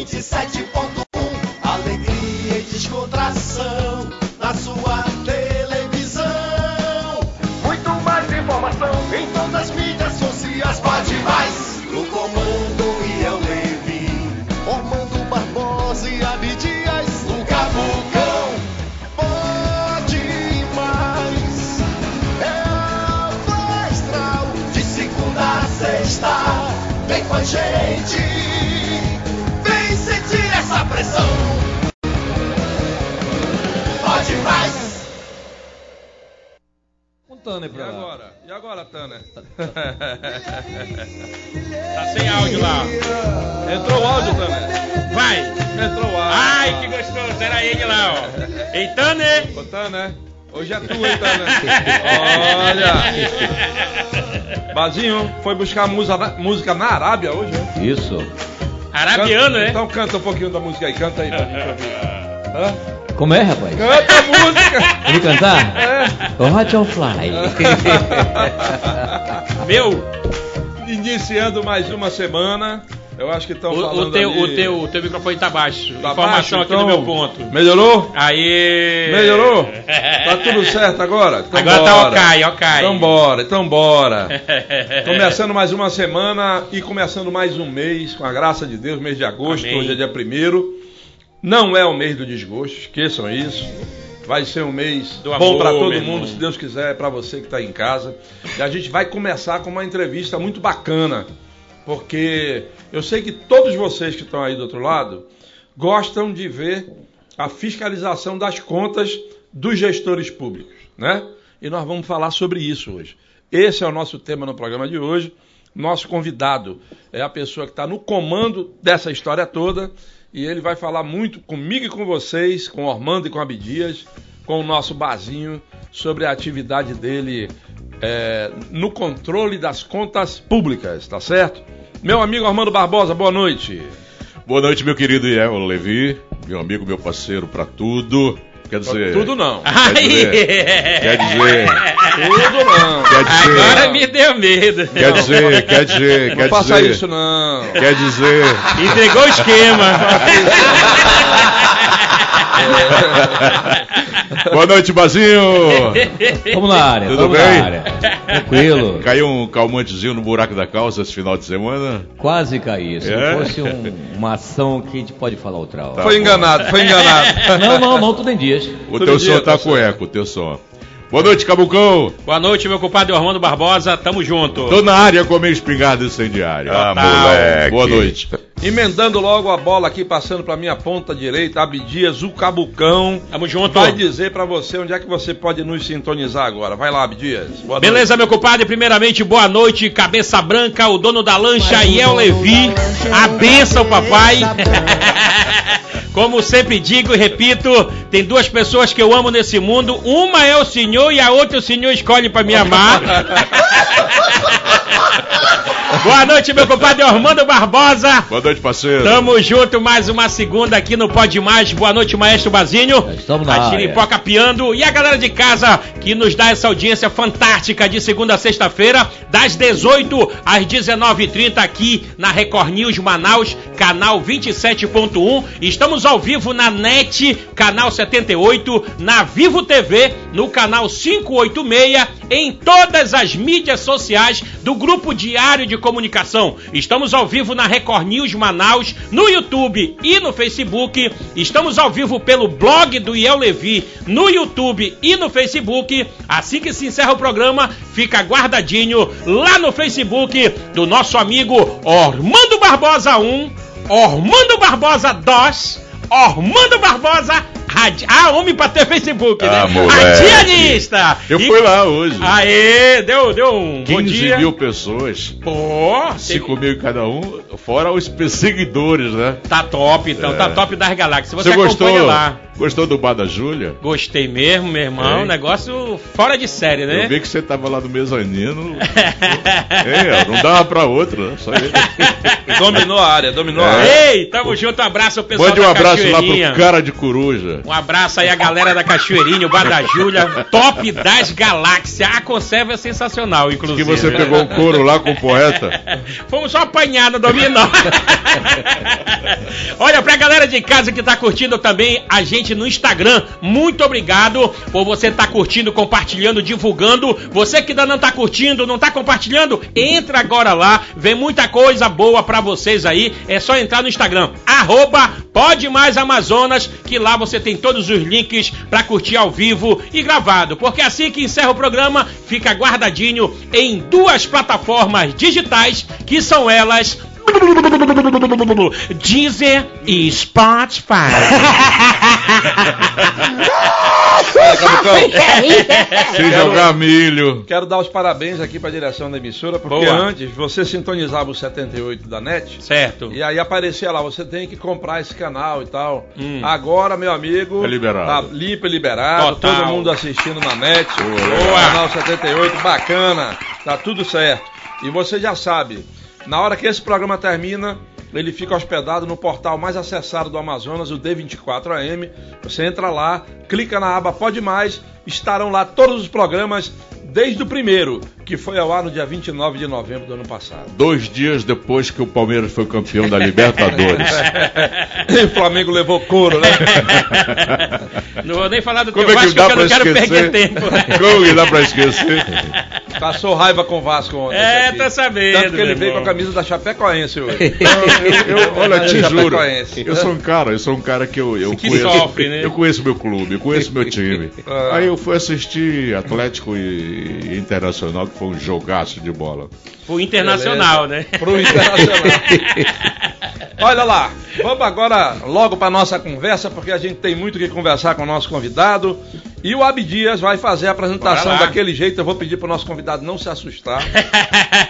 97.1, alegria e descontração na sua televisão. Muito mais informação em todas as mídias sociais. Pode mais no comando e eu levi. Ormando Barbosa e Abdias no Cabucão. Pode mais. É a Astral de segunda a sexta. Vem com a gente. E pra lá. agora? E agora, Tanner? Tá sem áudio lá. Entrou o áudio, Tanner? Vai! Entrou o áudio. Ai, que gostoso! Era ele lá, ó. Então, né? Ô, Tanner, hoje é tu, hein, Tanner? Olha! Bazinho, foi buscar música na, música na Arábia hoje, né? Isso. Arabiano, Canta- né? Então canta um pouquinho da música aí, canta aí pra gente ouvir. Hã? Como é, rapaz? Canta a música! Ele cantar? É. Fly. Meu, Iniciando mais uma semana. Eu acho que estão o, falando o, teu, ali- o, teu, o teu microfone tá baixo. Tá Informação baixo, aqui no então? meu ponto. Melhorou? Aí. Melhorou? Tá tudo certo agora? Então Agora tá bora. ok, ok. Então bora, então bora. Começando mais uma semana e começando mais um mês, com a graça de Deus, mês de agosto, Amém. hoje é dia primeiro. Não é o mês do desgosto, esqueçam isso. Vai ser um mês Do bom para todo mundo, irmão. se Deus quiser, para você que está em casa. E a gente vai começar com uma entrevista muito bacana, porque eu sei que todos vocês que estão aí do outro lado gostam de ver a fiscalização das contas dos gestores públicos, né? E nós vamos falar sobre isso hoje. Esse é o nosso tema no programa de hoje. Nosso convidado é a pessoa que está no comando dessa história toda e ele vai falar muito comigo e com vocês, com o Ormando e com a Abdias, com o nosso Bazinho, sobre a atividade dele é, no controle das contas públicas, tá certo? Meu amigo Armando Barbosa, boa noite. Boa noite, meu querido Iel Levi, meu amigo, meu parceiro pra tudo. Quer dizer. Tudo não. Quer dizer. Quer dizer. Tudo não. Quer dizer. Agora me deu medo. Quer dizer, quer dizer, Não quer faça dizer. isso não. Quer dizer. Entregou o esquema. Boa noite, Bazinho! Vamos na área, Tudo vamos bem? na área. Tranquilo. Caiu um calmantezinho no buraco da calça esse final de semana? Quase caí. Se É? fosse um- uma ação que a gente pode falar outra hora. Foi enganado, foi enganado. Não, não, não, tudo em dias. O Todo teu dia, som tá tá com eco, o teu som. Boa noite, Cabucão! Boa noite, meu compadre Armando Barbosa. Tamo junto. Tô na área com a minha espingarda incendiária. Ah, moleque. Boa noite. Emendando logo a bola aqui, passando pra minha ponta direita, Abdias, o Cabucão. Tamo junto. Vai dizer pra você onde é que você pode nos sintonizar agora. Vai lá, Abdias. Boa Beleza, meu compadre? Primeiramente, boa noite, cabeça branca, o dono da lancha, Iel Levi. A benção, papai. Como sempre digo e repito, tem duas pessoas que eu amo nesse mundo. Uma é o Senhor e a outra o Senhor escolhe pra me amar. Boa noite, meu compadre Armando Barbosa. Boa noite, parceiro. Tamo junto, mais uma segunda aqui no Pode Mais. Boa noite, maestro Bazinho. Estamos na a. Chiripoca piando e a galera de casa que nos dá essa audiência fantástica de segunda a sexta-feira, das 18 às 19h30 aqui na Record News Manaus, canal 27.1. Estamos ao vivo na NET, canal 78, na Vivo TV, no canal 586, em todas as mídias sociais do Grupo Diário de Comunicação. Estamos ao vivo na Record News Manaus, no YouTube e no Facebook. Estamos ao vivo pelo blog do Iel Levi, no YouTube e no Facebook. Assim que se encerra o programa, fica guardadinho lá no Facebook do nosso amigo Ormando Barbosa 1, Ormando Barbosa 2, Ormando Barbosa Ah, homem pra ter Facebook, Ah, né? moleque. Eu E- fui lá hoje. Aê, deu, deu um bom 15 dia. mil pessoas. Pô, 5 mil cada um, fora os perseguidores, né? Tá top, então, É. tá top das galáxias. Você, Você gostou? acompanha lá. Gostou do bar da Júlia? Gostei mesmo, meu irmão. É. Negócio fora de série, né? Eu vi que você tava lá no mezanino. é, não dava pra outro, né? Só ele. Dominou a área, dominou a É. área. Ei, tamo junto, um abraço ao pessoal Mande um da abraço lá pro cara de coruja. Um abraço aí a galera da Cachoeirinha, o Bar da Júlia, top das galáxias. A conserva é sensacional, inclusive. Que você pegou o couro lá com o poeta. Fomos só apanhar no dominó. Olha, pra galera de casa que tá curtindo também a gente no Instagram, muito obrigado por você estar tá curtindo, compartilhando, divulgando. Você que ainda não tá curtindo, não tá compartilhando, entra agora lá, vem muita coisa boa pra vocês aí. É só entrar no Instagram, arroba Pode Mais Amazonas, que lá você tem todos os links pra curtir ao vivo e gravado. Porque assim que encerra o programa, fica guardadinho em duas plataformas digitais, que são elas Deezer e Spotify. Se jogar milho. Quero dar os parabéns aqui para a direção da emissora, porque Boa. antes você sintonizava o 78 da NET. Certo. E aí aparecia lá, você tem que comprar esse canal e tal. Hum. Agora, meu amigo, É liberado. tá limpo e liberado, Total. todo mundo assistindo na net. Boa. Canal 78, bacana, tá tudo certo. E você já sabe, na hora que esse programa termina, ele fica hospedado no portal mais acessado do Amazonas, o D24AM. Você entra lá, clica na aba Pode Mais, estarão lá todos os programas, desde o primeiro, que foi ao ar no dia 29 de novembro do ano passado. Dois dias depois que o Palmeiras foi campeão da Libertadores. E o Flamengo levou couro, né? Não vou nem falar do Como teu é que Vasco, dá porque eu não quero esquecer? perder tempo. Como que dá pra esquecer? Passou raiva com o Vasco ontem. É, aqui. tá sabendo, Tanto que ele veio com a camisa da Chapecoense hoje. Eu, eu- olha, te juro, Chapecoense. eu sou um cara, eu sou um cara que eu, eu Que conheço. sofre, né? Eu conheço meu clube, eu conheço meu time. Ah. Aí eu fui assistir Atlético e Internacional, que foi um jogaço de bola. O Internacional, né? Pro Internacional. Olha lá, vamos agora logo para nossa conversa, porque a gente tem muito que conversar com o nosso convidado. E o Abdias vai fazer a apresentação daquele jeito. Eu vou pedir pro nosso convidado não se assustar.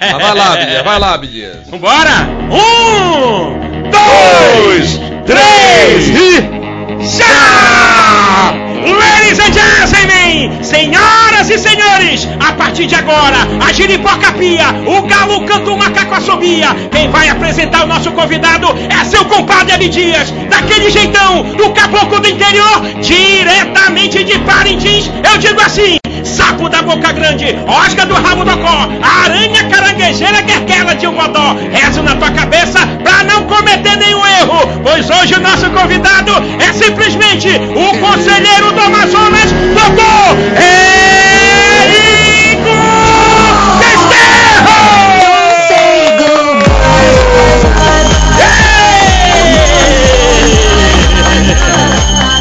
Mas vai lá, Abdias, vai lá, Abdias. Vambora! Um, Dois, três e. Já! Ladies and gentlemen, senhoras e senhores, a partir de agora, a giripoca pia, o galo canta o macaco assobia. Quem vai apresentar o nosso convidado é seu compadre Abidias, daquele jeitão, do caboclo do interior, diretamente de Parintins. Eu digo assim: sapo da boca grande, osga do rabo do có, aranha caranguejeira guerguela de um godó. Rezo na tua cabeça pra não pois hoje o nosso convidado é simplesmente o conselheiro do Amazonas, doutor Érico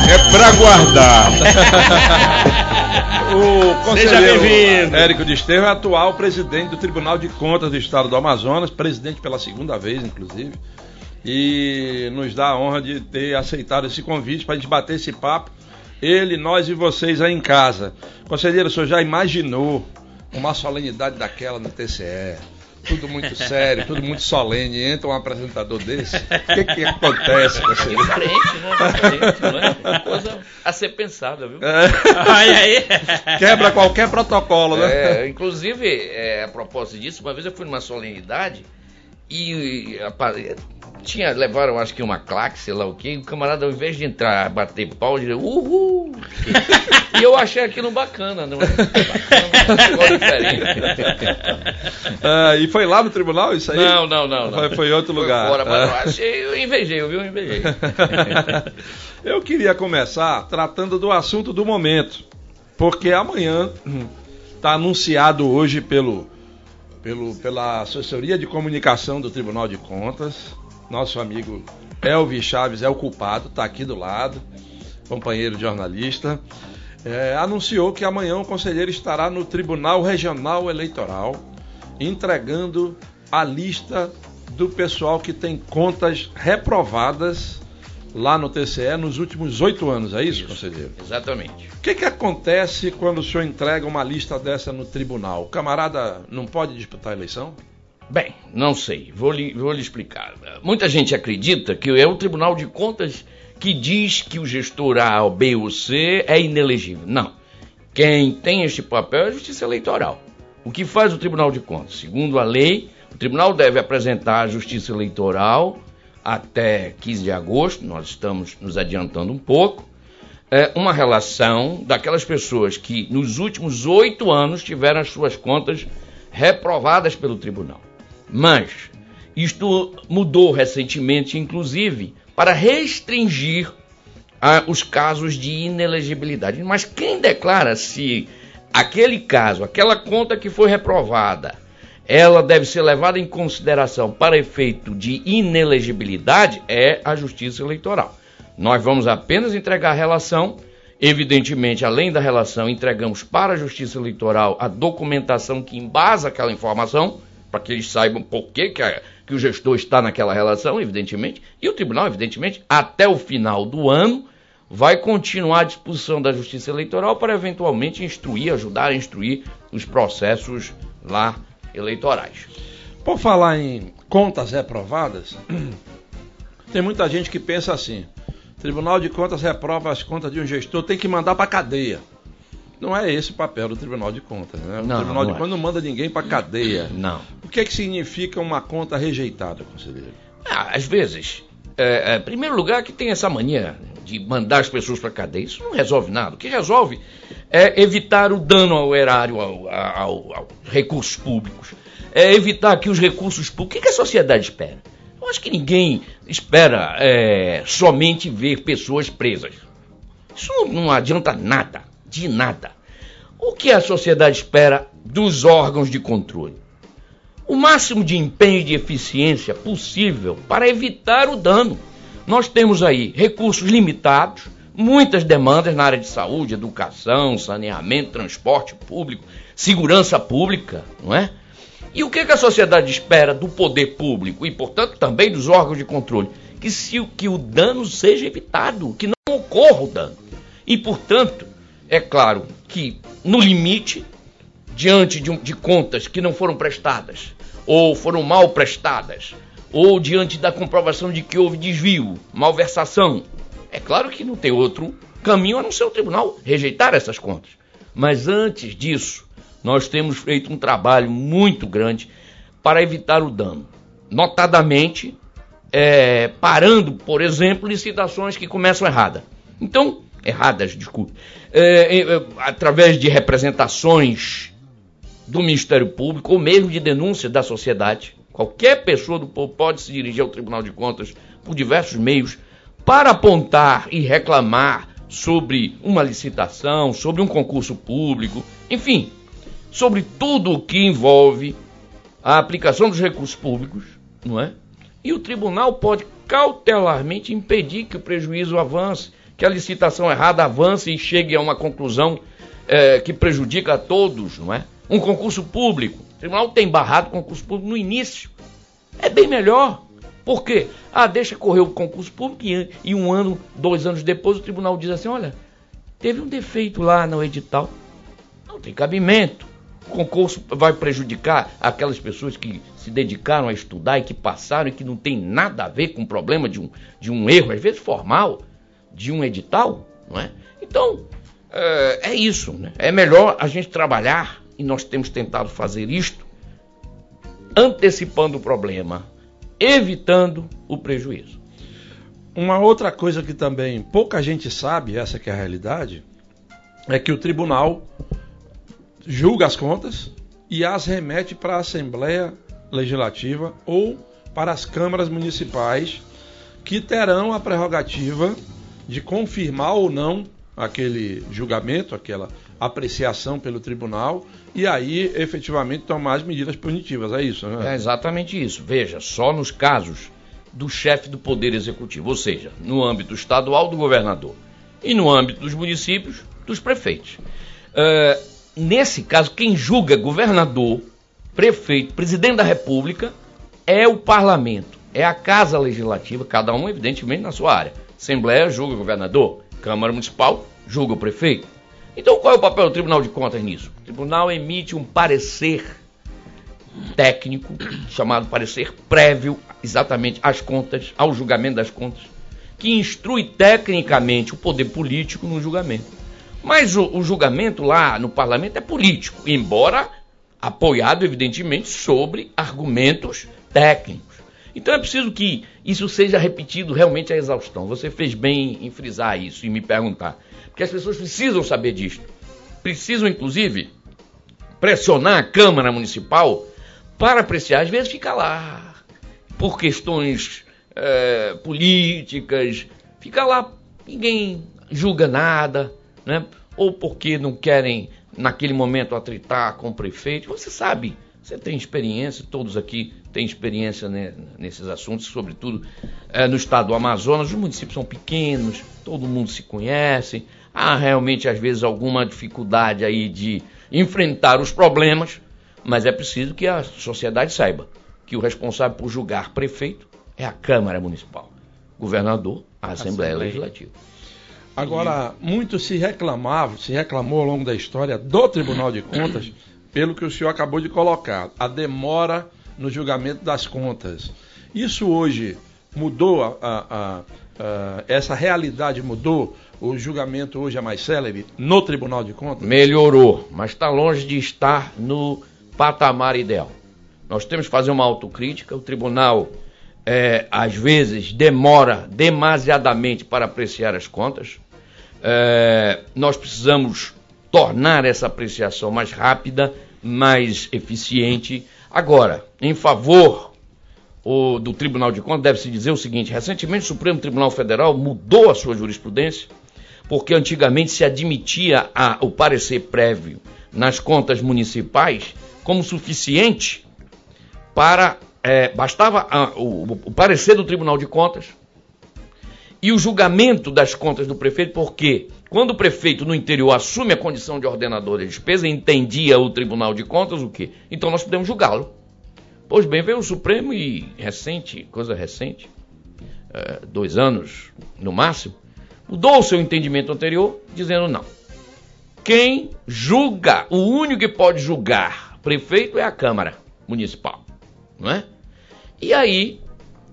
É pra guardar. O Seja conselheiro bem-vindo. Érico Desterro é atual presidente do Tribunal de Contas do Estado do Amazonas, presidente pela segunda vez, inclusive, e nos dá a honra de ter aceitado esse convite para a gente bater esse papo, ele, nós e vocês aí em casa. Conselheiro, o senhor já imaginou uma solenidade daquela no TCE? Tudo muito sério, tudo muito solene. Entra um apresentador desse. O que, que acontece, conselheiro? Diferente, né? Diferente, não é? Uma coisa a ser pensada, viu? Aí. Quebra qualquer protocolo, né? É, inclusive, é, a propósito disso, uma vez eu fui numa solenidade e, e, tinha, levaram acho que uma claque, sei lá o que, e o camarada ao invés de entrar, bater pau, dizia uhul! E eu achei aquilo bacana, não é? Bacana. Ah, e foi lá no tribunal isso aí? Não, não, não. não. Foi, em outro Foi lugar. fora, mas eu Ah. achei, eu invejei, viu? Eu invejei. Eu queria começar tratando do assunto do momento, porque amanhã está anunciado hoje pelo, pelo, pela assessoria de comunicação do Tribunal de Contas, nosso amigo Elvis Chaves é o culpado, está aqui do lado, companheiro de jornalista, é, anunciou que amanhã o conselheiro estará no Tribunal Regional Eleitoral entregando a lista do pessoal que tem contas reprovadas lá no TCE nos últimos oito anos, é isso, conselheiro? Exatamente. O que, que acontece quando o senhor entrega uma lista dessa no tribunal? O camarada não pode disputar a eleição? Bem, não sei, vou lhe, vou lhe explicar. Muita gente acredita que é o Tribunal de Contas que diz que o gestor A, B ou C é inelegível. Não. Quem tem este papel é a Justiça Eleitoral. O que faz o Tribunal de Contas? Segundo a lei, o tribunal deve apresentar à Justiça Eleitoral até 15 de agosto, nós estamos nos adiantando um pouco, é, uma relação daquelas pessoas que nos últimos oito anos tiveram as suas contas reprovadas pelo tribunal. Mas isto mudou recentemente, inclusive, para restringir ah, os casos de inelegibilidade. Mas quem declara se aquele caso, aquela conta que foi reprovada, ela deve ser levada em consideração para efeito de inelegibilidade é a Justiça Eleitoral. Nós vamos apenas entregar a relação, evidentemente, além da relação, entregamos para a Justiça Eleitoral a documentação que embasa aquela informação, para que eles saibam por que, que, a, que o gestor está naquela relação, evidentemente, e o tribunal, evidentemente, até o final do ano, vai continuar à disposição da Justiça Eleitoral para eventualmente instruir, ajudar a instruir os processos lá eleitorais. Por falar em contas reprovadas, tem muita gente que pensa assim: Tribunal de Contas reprova as contas de um gestor, tem que mandar para cadeia. Não é esse o papel do Tribunal de Contas. Né? O não, Tribunal não de é. Contas não manda ninguém para cadeia. Não. O que é que significa uma conta rejeitada, conselheiro? Ah, às vezes, é, é, em primeiro lugar, que tem essa mania de mandar as pessoas para cadeia. Isso não resolve nada. O que resolve é evitar o dano ao erário, ao, ao, ao recursos públicos. É evitar que os recursos públicos. O que, que a sociedade espera? Eu acho que ninguém espera é, somente ver pessoas presas. Isso não, não adianta nada, de nada. O que a sociedade espera dos órgãos de controle? o máximo de empenho e de eficiência possível para evitar o dano. Nós temos aí recursos limitados, muitas demandas na área de saúde, educação, saneamento, transporte público, segurança pública, não é? E o que, a sociedade espera do poder público e, portanto, também dos órgãos de controle? Que, se, que o dano seja evitado, que não ocorra o dano. E, portanto, é claro que, no limite, diante de, de contas que não foram prestadas, ou foram mal prestadas, ou diante da comprovação de que houve desvio, malversação, é claro que não tem outro caminho a não ser o tribunal rejeitar essas contas. Mas antes disso, nós temos feito um trabalho muito grande para evitar o dano. Notadamente, é, parando, por exemplo, licitações que começam errada. Então, erradas, desculpe, é, é, através de representações do Ministério Público ou mesmo de denúncia da sociedade. Qualquer pessoa do povo pode se dirigir ao Tribunal de Contas por diversos meios para apontar e reclamar sobre uma licitação, sobre um concurso público, enfim, sobre tudo o que envolve a aplicação dos recursos públicos, não é? E o tribunal pode cautelarmente impedir que o prejuízo avance, que a licitação errada avance e chegue a uma conclusão é, que prejudica a todos, não é? Um concurso público, o tribunal tem barrado concurso público no início. É bem melhor. Por quê? Ah, deixa correr o concurso público e, e um ano, dois anos depois o tribunal diz assim, olha, teve um defeito lá no edital. Não tem cabimento. O concurso vai prejudicar aquelas pessoas que se dedicaram a estudar e que passaram e que não tem nada a ver com o problema de um, de um erro, às vezes formal, de um edital, não é? Então, é, é isso, né? É melhor a gente trabalhar, e nós temos tentado fazer isto, antecipando o problema, evitando o prejuízo. Uma outra coisa que também pouca gente sabe, essa que é a realidade, é que o tribunal julga as contas e as remete para a Assembleia Legislativa ou para as câmaras municipais que terão a prerrogativa de confirmar ou não aquele julgamento, aquela apreciação pelo tribunal e aí efetivamente tomar as medidas punitivas. É isso, né? É exatamente isso. Veja, só nos casos do chefe do Poder Executivo, ou seja, no âmbito estadual do governador e no âmbito dos municípios, dos prefeitos. Uh, nesse caso, quem julga governador, prefeito, presidente da República é o parlamento, é a Casa Legislativa, cada um, evidentemente, na sua área. Assembleia julga o governador, Câmara Municipal julga o prefeito. Então, qual é o papel do Tribunal de Contas nisso? O tribunal emite um parecer técnico, chamado parecer prévio, exatamente às contas, ao julgamento das contas, que instrui tecnicamente o poder político no julgamento. Mas o, o julgamento lá no parlamento é político, embora apoiado, evidentemente, sobre argumentos técnicos. Então é preciso que isso seja repetido realmente à exaustão. Você fez bem em frisar isso e me perguntar. Porque as pessoas precisam saber disso. Precisam, inclusive, pressionar a Câmara Municipal para apreciar. Às vezes fica lá, por questões é, políticas, fica lá, ninguém julga nada, né? ou porque não querem, naquele momento, atritar com o prefeito. Você sabe, você tem experiência, todos aqui têm experiência né, nesses assuntos, sobretudo é, no estado do Amazonas. Os municípios são pequenos, todo mundo se conhece. Há realmente, às vezes, alguma dificuldade aí de enfrentar os problemas, mas é preciso que a sociedade saiba que o responsável por julgar prefeito é a Câmara Municipal, governador, a Assembleia, Assembleia. Legislativa. Agora, muito se reclamava, se reclamou ao longo da história do Tribunal de Contas, pelo que o senhor acabou de colocar, a demora no julgamento das contas. Isso hoje mudou, a, a, a, essa realidade mudou? O julgamento hoje é mais célebre no Tribunal de Contas? Melhorou, mas está longe de estar no patamar ideal. Nós temos que fazer uma autocrítica. O tribunal, é, às vezes, demora demasiadamente para apreciar as contas. É, nós precisamos tornar essa apreciação mais rápida, mais eficiente. Agora, em favor o, do Tribunal de Contas, deve-se dizer o seguinte: recentemente o Supremo Tribunal Federal mudou a sua jurisprudência, porque antigamente se admitia a, o parecer prévio nas contas municipais como suficiente para. É, bastava a, o, o parecer do Tribunal de Contas e o julgamento das contas do prefeito, porque quando o prefeito no interior assume a condição de ordenador de despesa, entendia o Tribunal de Contas o quê? Então nós podemos julgá-lo. Pois bem, veio o Supremo e recente, coisa recente, é, dois anos no máximo, mudou o seu entendimento anterior, dizendo não. Quem julga, o único que pode julgar prefeito é a Câmara Municipal, não é? E aí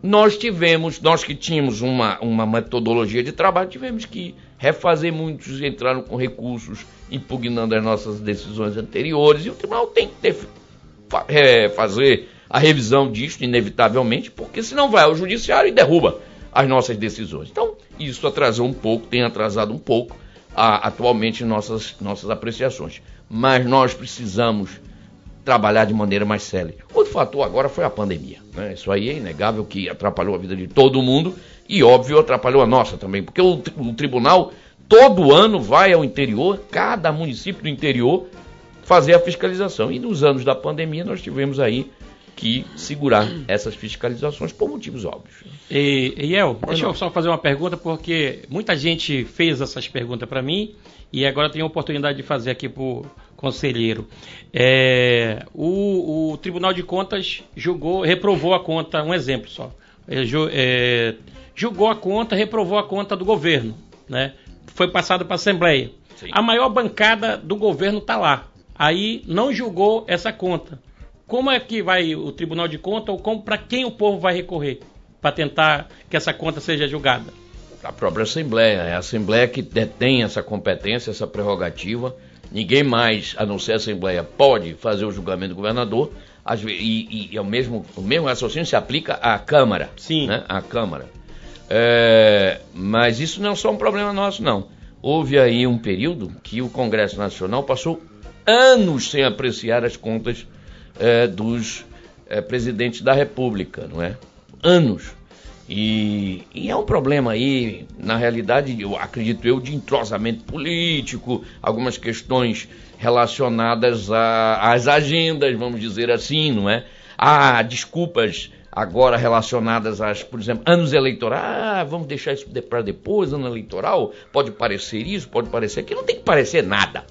nós tivemos, nós que tínhamos uma, uma metodologia de trabalho, tivemos que refazer muitos, entraram com recursos impugnando as nossas decisões anteriores, e o tribunal tem que ter, é, fazer a revisão disso, inevitavelmente, porque senão vai ao judiciário e derruba as nossas decisões. Então, isso atrasou um pouco, tem atrasado um pouco a, atualmente nossas, nossas apreciações. Mas nós precisamos trabalhar de maneira mais célere. Outro fator agora foi a pandemia. Né? Isso aí é inegável que atrapalhou a vida de todo mundo e, óbvio, atrapalhou a nossa também, porque o, o tribunal todo ano vai ao interior, cada município do interior, fazer a fiscalização. E nos anos da pandemia nós tivemos aí que segurar essas fiscalizações por motivos óbvios. E, El, deixa eu só fazer uma pergunta, porque muita gente fez essas perguntas para mim e agora tem a oportunidade de fazer aqui o conselheiro. É, o, o, Tribunal de Contas julgou, reprovou a conta, um exemplo só. É, é, julgou a conta, reprovou a conta do governo, né? Foi passada para a Assembleia. Sim. A maior bancada do governo está lá. Aí não julgou essa conta. Como é que vai o Tribunal de Contas ou para quem o povo vai recorrer para tentar que essa conta seja julgada? A própria Assembleia. É a Assembleia que detém essa competência, essa prerrogativa Ninguém mais, a não ser a Assembleia, pode fazer o julgamento do governador. E, e, e é o, mesmo, o mesmo raciocínio se aplica à Câmara. Sim. Né? À Câmara. É, mas isso não é só um problema nosso, não. Houve aí um período que o Congresso Nacional passou anos sem apreciar as contas é, dos é, presidentes da República, não é? Anos. E, e, é um problema aí, na realidade, eu acredito eu, de entrosamento político, algumas questões relacionadas às agendas, vamos dizer assim, não é? Há desculpas agora relacionadas às, por exemplo, anos eleitorais. Ah, vamos deixar isso para depois, ano eleitoral. Pode parecer isso, pode parecer aquilo. Não tem que parecer nada.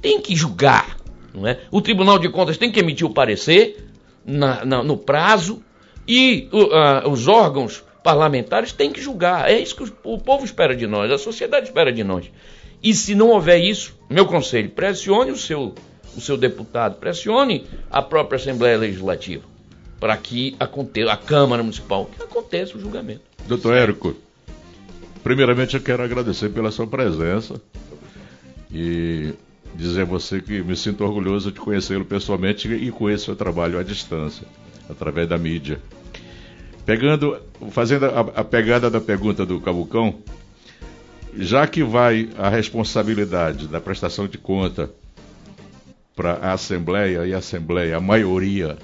Tem que julgar, não é? O Tribunal de Contas tem que emitir o parecer na, na, no prazo e uh, os órgãos parlamentares têm que julgar. É isso que o povo espera de nós, a sociedade espera de nós. E se não houver isso, meu conselho, pressione o seu, o seu deputado, pressione a própria Assembleia Legislativa para que aconteça, a Câmara Municipal, que aconteça o julgamento. Doutor Érico, primeiramente eu quero agradecer pela sua presença e dizer a você que me sinto orgulhoso de conhecê-lo pessoalmente e conheço o seu trabalho à distância, através da mídia. Pegando, fazendo a, a pegada da pergunta do Cabucão, já que vai a responsabilidade da prestação de conta para a Assembleia e a Assembleia, a maioria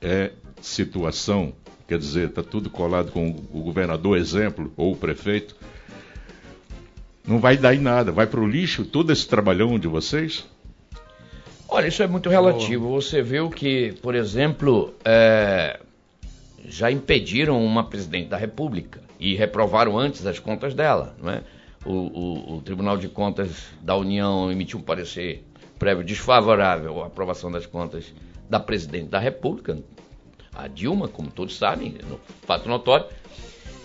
é situação, quer dizer, está tudo colado com o governador, exemplo, ou o prefeito, não vai dar em nada, vai para o lixo todo esse trabalhão de vocês? Olha, isso é muito relativo. Você viu que, por exemplo, é, já impediram uma presidente da República e reprovaram antes as contas dela, é? O, o, o Tribunal de Contas da União emitiu um parecer prévio desfavorável à aprovação das contas da presidente da República, a Dilma, como todos sabem, no fato notório.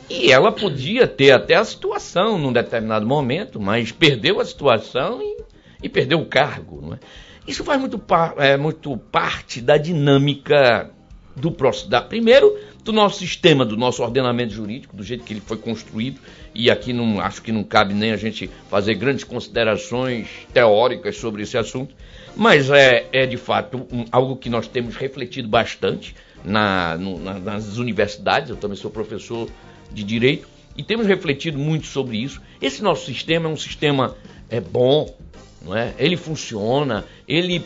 E ela podia ter até a situação num determinado momento, mas perdeu a situação e, e perdeu o cargo. Não é? Isso faz muito, é, muito parte da dinâmica do próximo. Da, primeiro, do nosso sistema, do nosso ordenamento jurídico, do jeito que ele foi construído. E aqui não acho que não cabe nem a gente fazer grandes considerações teóricas sobre esse assunto. Mas é, é de fato um, algo que nós temos refletido bastante na, no, na, nas universidades. Eu também sou professor de direito e temos refletido muito sobre isso. Esse nosso sistema é um sistema é bom, não é? Ele funciona, ele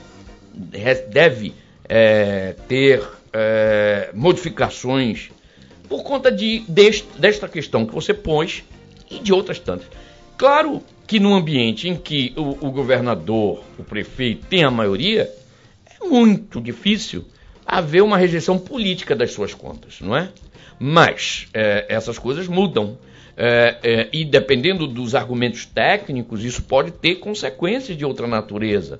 deve é, ter é, modificações por conta de, deste, desta questão que você pôs e de outras tantas. Claro que num ambiente em que o, o governador, o prefeito tem a maioria, é muito difícil haver uma rejeição política das suas contas, não é? Mas é, essas coisas mudam. É, é, e dependendo dos argumentos técnicos, isso pode ter consequências de outra natureza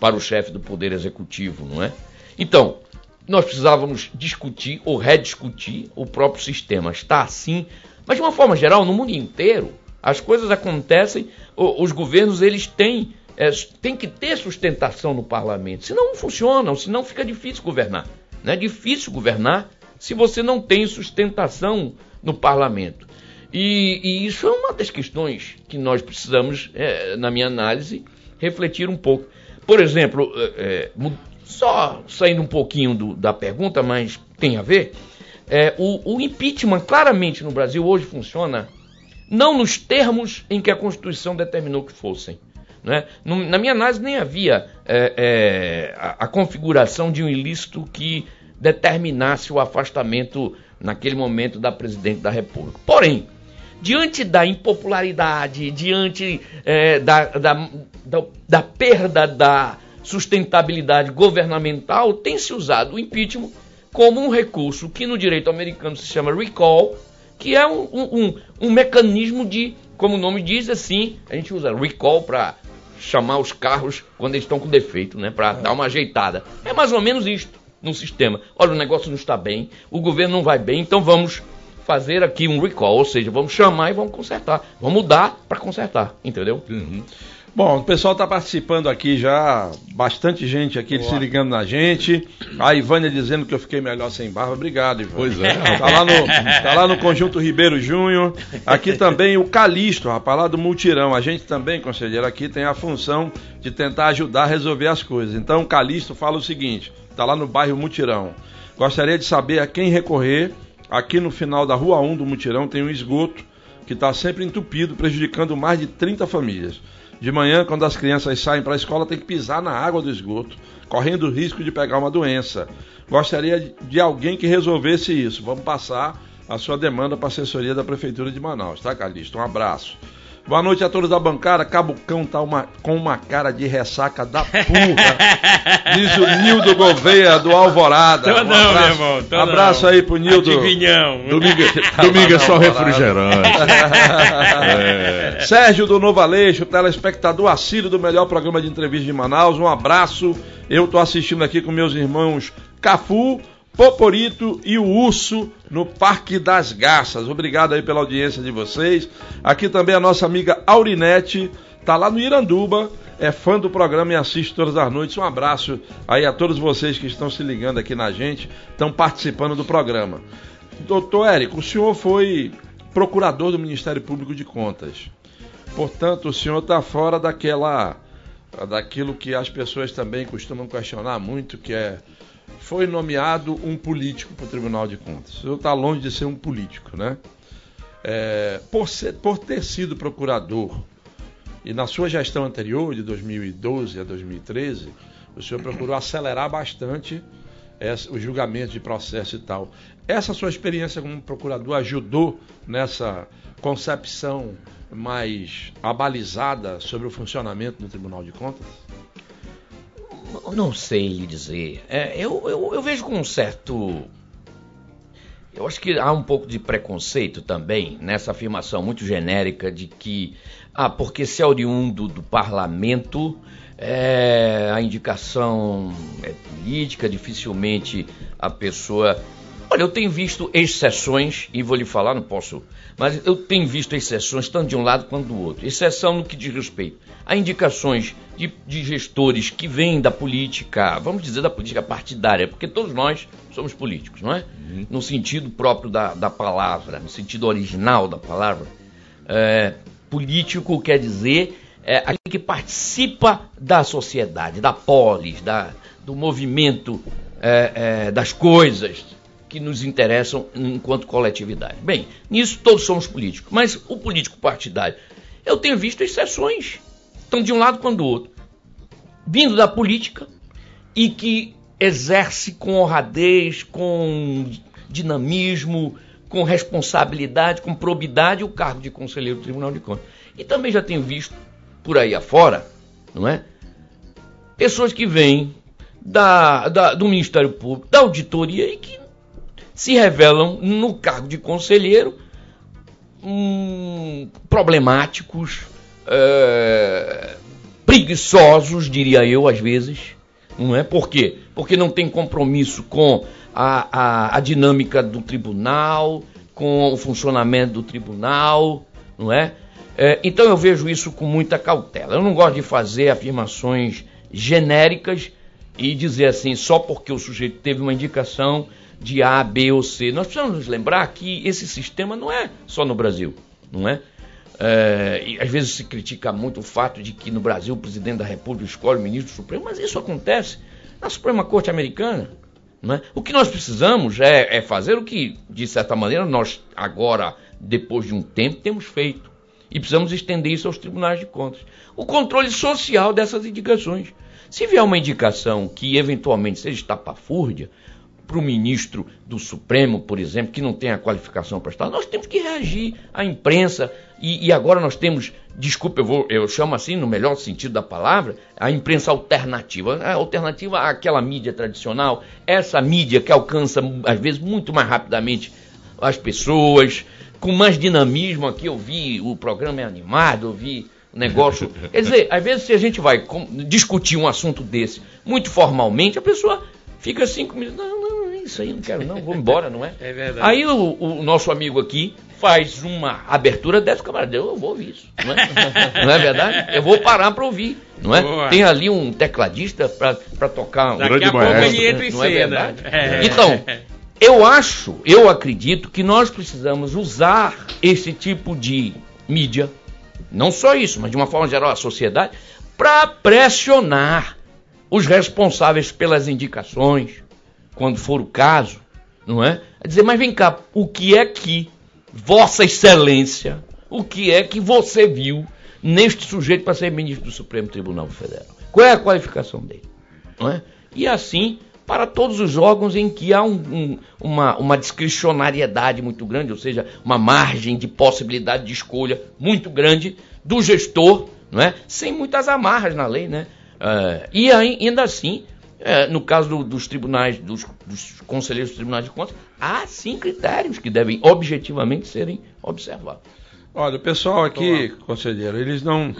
para o chefe do Poder Executivo, não é? Então, nós precisávamos discutir ou rediscutir o próprio sistema. Está assim, mas de uma forma geral, no mundo inteiro, as coisas acontecem, os governos eles têm, é, têm que ter sustentação no parlamento, senão não funcionam, senão fica difícil governar. Não é difícil governar se você não tem sustentação no parlamento. E, e isso é uma das questões que nós precisamos, é, na minha análise, refletir um pouco. Por exemplo, é, é só saindo um pouquinho do, da pergunta, mas tem a ver, é, o, o impeachment claramente no Brasil hoje funciona não nos termos em que a Constituição determinou que fossem. Né? Na minha análise, nem havia é, é, a, a, configuração de um ilícito que determinasse o afastamento naquele momento da presidente da República. Porém, diante da impopularidade, diante é, da, da, da, da perda da sustentabilidade governamental, tem se usado o impeachment como um recurso que no direito americano se chama recall, que é um, um, um mecanismo de, como o nome diz assim, a gente usa recall para chamar os carros quando eles estão com defeito, né, para dar uma ajeitada. É mais ou menos isto no sistema. Olha, o negócio não está bem, o governo não vai bem, então vamos fazer aqui um recall, ou seja, vamos chamar e vamos consertar. Vamos mudar para consertar, entendeu? Uhum. Bom, o pessoal está participando aqui já, bastante gente aqui Boa. se ligando na gente. A Ivânia dizendo que eu fiquei melhor sem barba. Obrigado, Ivânia. Pois é. Tá lá no, tá lá no Conjunto Ribeiro Júnior. Aqui também o Calixto, rapaz, lá do Multirão. A gente também, conselheiro, aqui tem a função de tentar ajudar a resolver as coisas. Então, o Calixto fala o seguinte: tá lá no bairro Mutirão. Gostaria de saber a quem recorrer. Aqui no final da Rua 1 do Mutirão tem um esgoto que está sempre entupido, prejudicando mais de 30 famílias. De manhã, quando as crianças saem para a escola, tem que pisar na água do esgoto, correndo o risco de pegar uma doença. Gostaria de alguém que resolvesse isso. Vamos passar a sua demanda para a assessoria da Prefeitura de Manaus, tá, Calixto? Um abraço. Boa noite a todos da bancada. Cabucão tá uma, com uma cara de ressaca da porra. Diz o Nildo Gouveia do Alvorada. Tô um não, meu irmão. Tô abraço não. aí pro Nildo. Adivinhão. Domingo, domingo é só refrigerante. é. Sérgio do Novo Aleixo, telespectador assíduo do melhor programa de entrevista de Manaus. Um abraço. Eu tô assistindo aqui com meus irmãos Cafu, Poporito e o Urso no Parque das Garças. Obrigado aí pela audiência de vocês. Aqui também a nossa amiga Aurinete, tá lá no Iranduba, é fã do programa e assiste todas as noites. Um abraço aí a todos vocês que estão se ligando aqui na gente, estão participando do programa. Doutor Érico, o senhor foi procurador do Ministério Público de Contas. Portanto, o senhor está fora daquela daquilo que as pessoas também costumam questionar muito, que é foi nomeado um político para o Tribunal de Contas. O senhor está longe de ser um político, né? É, por, ser, por ter sido procurador e na sua gestão anterior, de 2012 a 2013, o senhor procurou acelerar bastante os julgamentos de processo e tal. Essa sua experiência como procurador ajudou nessa concepção mais abalizada sobre o funcionamento do Tribunal de Contas? Não sei lhe dizer. É, eu, eu, eu vejo com um certo. Eu acho que há um pouco de preconceito também nessa afirmação muito genérica de que, ah, porque se é oriundo do parlamento, é, a indicação é política, dificilmente a pessoa. Olha, eu tenho visto exceções, e vou lhe falar, não posso mas eu tenho visto exceções tanto de um lado quanto do outro. Exceção no que diz respeito a indicações de, de gestores que vêm da política, vamos dizer da política partidária, porque todos nós somos políticos, não é? Uhum. No sentido próprio da, da palavra, no sentido original da palavra. É, político quer dizer é, aquele que participa da sociedade, da polis, da, do movimento é, é, das coisas, que nos interessam enquanto coletividade. Bem, nisso todos somos políticos, mas o político partidário, eu tenho visto exceções, tanto de um lado quanto do outro, vindo da política e que exerce com honradez, com dinamismo, com responsabilidade, com probidade o cargo de conselheiro do Tribunal de Contas. E também já tenho visto por aí afora, não é? Pessoas que vêm da, da, do Ministério Público, da auditoria e que se revelam no cargo de conselheiro hum, problemáticos, é, preguiçosos, diria eu, às vezes. Não é? Por quê? Porque não tem compromisso com a, a, a dinâmica do tribunal, com o funcionamento do tribunal, não é? é? Então eu vejo isso com muita cautela. Eu não gosto de fazer afirmações genéricas e dizer assim, só porque o sujeito teve uma indicação, de A, B ou C. Nós precisamos nos lembrar que esse sistema não é só no Brasil, não é? É e às vezes se critica muito o fato de que no Brasil o presidente da República escolhe o ministro supremo, mas isso acontece na Suprema Corte Americana. É? O que nós precisamos é, é fazer o que, de certa maneira, nós agora, depois de um tempo, temos feito. E precisamos estender isso aos tribunais de contas. O controle social dessas indicações. Se vier uma indicação que eventualmente seja estapafúrdia, para o ministro do Supremo, por exemplo, que não tem a qualificação para estar, nós temos que reagir à imprensa. E, e, agora nós temos, desculpa, eu, vou, eu chamo assim, no melhor sentido da palavra, a imprensa alternativa. A alternativa àquela mídia tradicional, essa mídia que alcança, às vezes, muito mais rapidamente as pessoas, com mais dinamismo. Aqui eu vi o programa é animado, eu vi o negócio. Quer dizer, às vezes, se a gente vai discutir um assunto desse muito formalmente, a pessoa fica cinco minutos. Não isso aí não quero não, vou embora, não é? É verdade. Aí o, o nosso amigo aqui faz uma abertura dessa, camarada, eu vou ouvir isso, não é? não é verdade? Eu vou parar para ouvir, não é? Boa. Tem ali um tecladista para tocar um Daqui grande a pouco ele entra em não é cena. É Então, eu acho, eu acredito que nós precisamos usar esse tipo de mídia, não só isso, mas de uma forma geral a sociedade, para pressionar os responsáveis pelas indicações, quando for o caso, não é? A dizer, mas vem cá, o que é que Vossa Excelência, o que é que você viu neste sujeito para ser ministro do Supremo Tribunal Federal? Qual é a qualificação dele? Não é? E assim, para todos os órgãos em que há um, um, uma, uma discricionariedade muito grande, ou seja, uma margem de possibilidade de escolha muito grande do gestor, não é? sem muitas amarras na lei. Né? Uh, e ainda assim, é, no caso do, dos tribunais, dos, dos, conselheiros dos tribunais de contas, há sim critérios que devem objetivamente serem observados. Olha, o pessoal aqui, conselheiro, eles não.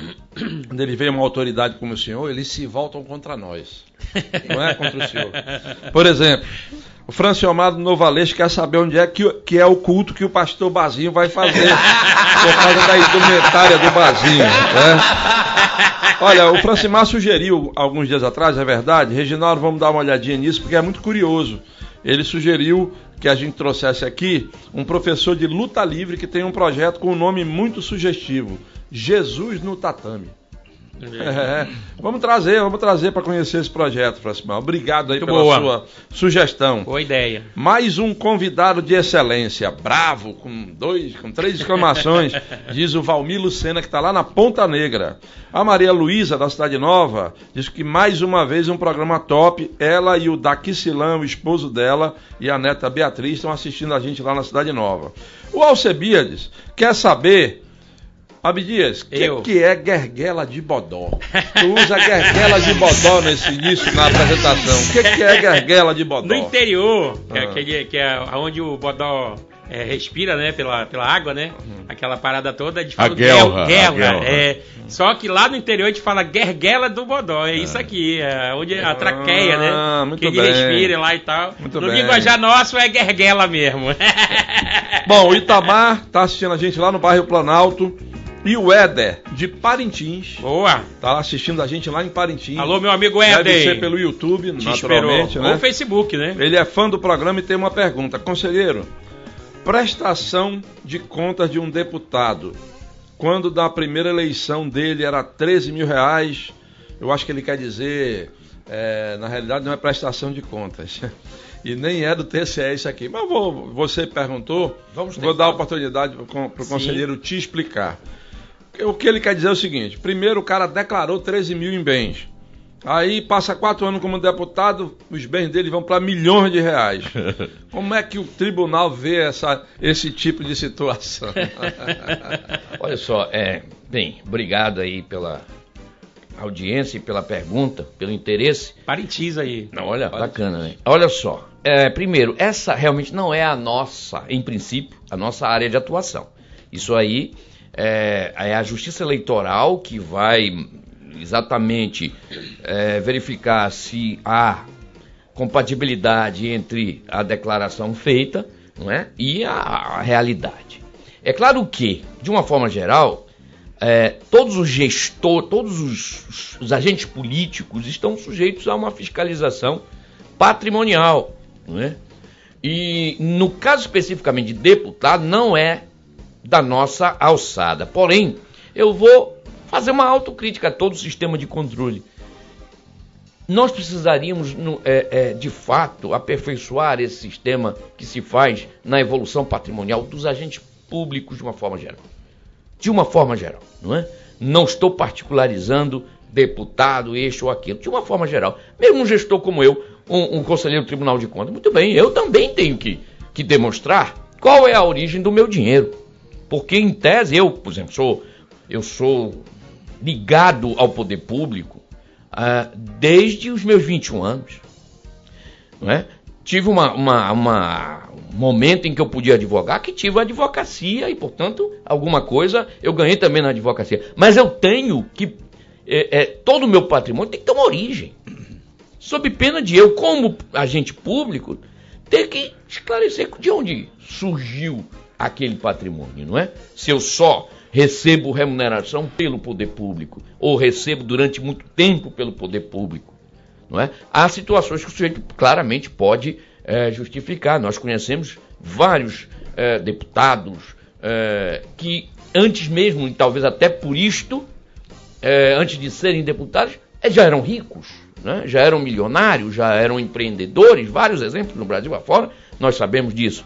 Quando ele vem uma autoridade como o senhor, eles se voltam contra nós. Não é contra o senhor. Por exemplo, o Franciomar do Novaleixo quer saber onde é que, que é o culto que o pastor Bazinho vai fazer. por causa da indumentária do Bazinho. Né? Olha, o Francimar sugeriu alguns dias atrás, é verdade. Reginaldo, vamos dar uma olhadinha nisso, porque é muito curioso. Ele sugeriu que a gente trouxesse aqui um professor de luta livre que tem um projeto com um nome muito sugestivo: Jesus no Tatame. É, vamos trazer, vamos trazer para conhecer esse projeto, Francimar. Obrigado aí Muito pela boa. sua sugestão. Boa ideia. Mais um convidado de excelência, bravo, com dois, com três exclamações, diz o Valmir Lucena, que está lá na Ponta Negra. A Maria Luísa, da Cidade Nova, diz que mais uma vez um programa top. Ela e o Daquicilão, o esposo dela, e a neta Beatriz estão assistindo a gente lá na Cidade Nova. O Alcebiades quer saber. Abdias, o que, que é guerguela de bodó? Tu usa guerguela de bodó nesse início, na apresentação. O que, que é guerguela de bodó? No interior, que é, Ah. aquele, que é onde o bodó é, respira, né, pela, pela água, né? Uhum. Aquela parada toda, a gente A fala a guel- guelra. é. Só que lá no interior a gente fala guerguela do bodó, é isso aqui, é onde é a traqueia, Ah, né? muito que ele respira lá e tal. Muito no bem. linguajar nosso é guerguela mesmo. Bom, o Itamar tá assistindo a gente lá no bairro Planalto. E o Éder, de Parintins, Boa. tá assistindo a gente lá em Parintins. Alô, meu amigo Deve Éder. ser pelo YouTube, Te esperou. naturalmente, Ou né? Facebook, né? Ele é fã do programa e tem uma pergunta. Conselheiro, prestação de contas de um deputado. Quando da primeira eleição dele era 13 mil reais, eu acho que ele quer dizer, é, na realidade não é prestação de contas. E nem é do TCE isso aqui. Mas vou, você perguntou, Vamos vou dar a oportunidade para o conselheiro te explicar. O que ele quer dizer é o seguinte: primeiro o cara declarou 13 mil em bens. Aí passa quatro anos como deputado, os bens dele vão para milhões de reais. Como é que o tribunal vê essa, esse tipo de situação? Olha só, é, bem, obrigado aí pela audiência e pela pergunta, pelo interesse. Parintins aí. Não, olha, bacana, né? Olha só, é, primeiro, essa realmente não é a nossa, em princípio, a nossa área de atuação. Isso aí é, é a Justiça Eleitoral que vai exatamente é, verificar se há compatibilidade entre a declaração feita não é, e a, a realidade. É claro que, de uma forma geral, é, todos os gestores, todos os, os agentes políticos estão sujeitos a uma fiscalização patrimonial. Não é? E no caso especificamente de deputado, não é da nossa alçada. Porém, eu vou fazer uma autocrítica a todo o sistema de controle. Nós precisaríamos, é, é, de fato, aperfeiçoar esse sistema que se faz na evolução patrimonial dos agentes públicos de uma forma geral. De uma forma geral, não é? Não estou particularizando deputado, este ou aquilo, de uma forma geral. Mesmo um gestor como eu, um, um conselheiro do Tribunal de Contas, muito bem, eu também tenho que, que demonstrar qual é a origem do meu dinheiro. Porque, em tese, eu, por exemplo, sou, eu sou ligado ao poder público ah, desde os meus 21 anos. Não é? Tive uma, uma- uma- um momento em que eu podia advogar, que tive a advocacia e, portanto, alguma coisa eu ganhei também na advocacia. Mas eu tenho que. é, é, todo o meu patrimônio tem que ter uma origem. Sob pena de eu, como agente público, ter que esclarecer de onde surgiu aquele patrimônio, não é? Se eu só recebo remuneração pelo poder público ou recebo durante muito tempo pelo poder público, não é? Há situações que o sujeito claramente pode eh, justificar. Nós conhecemos vários eh, deputados eh, que antes mesmo, e talvez até por isto, antes de serem deputados, já eram ricos, né? já eram milionários, já eram empreendedores, vários exemplos no Brasil afora, nós sabemos disso.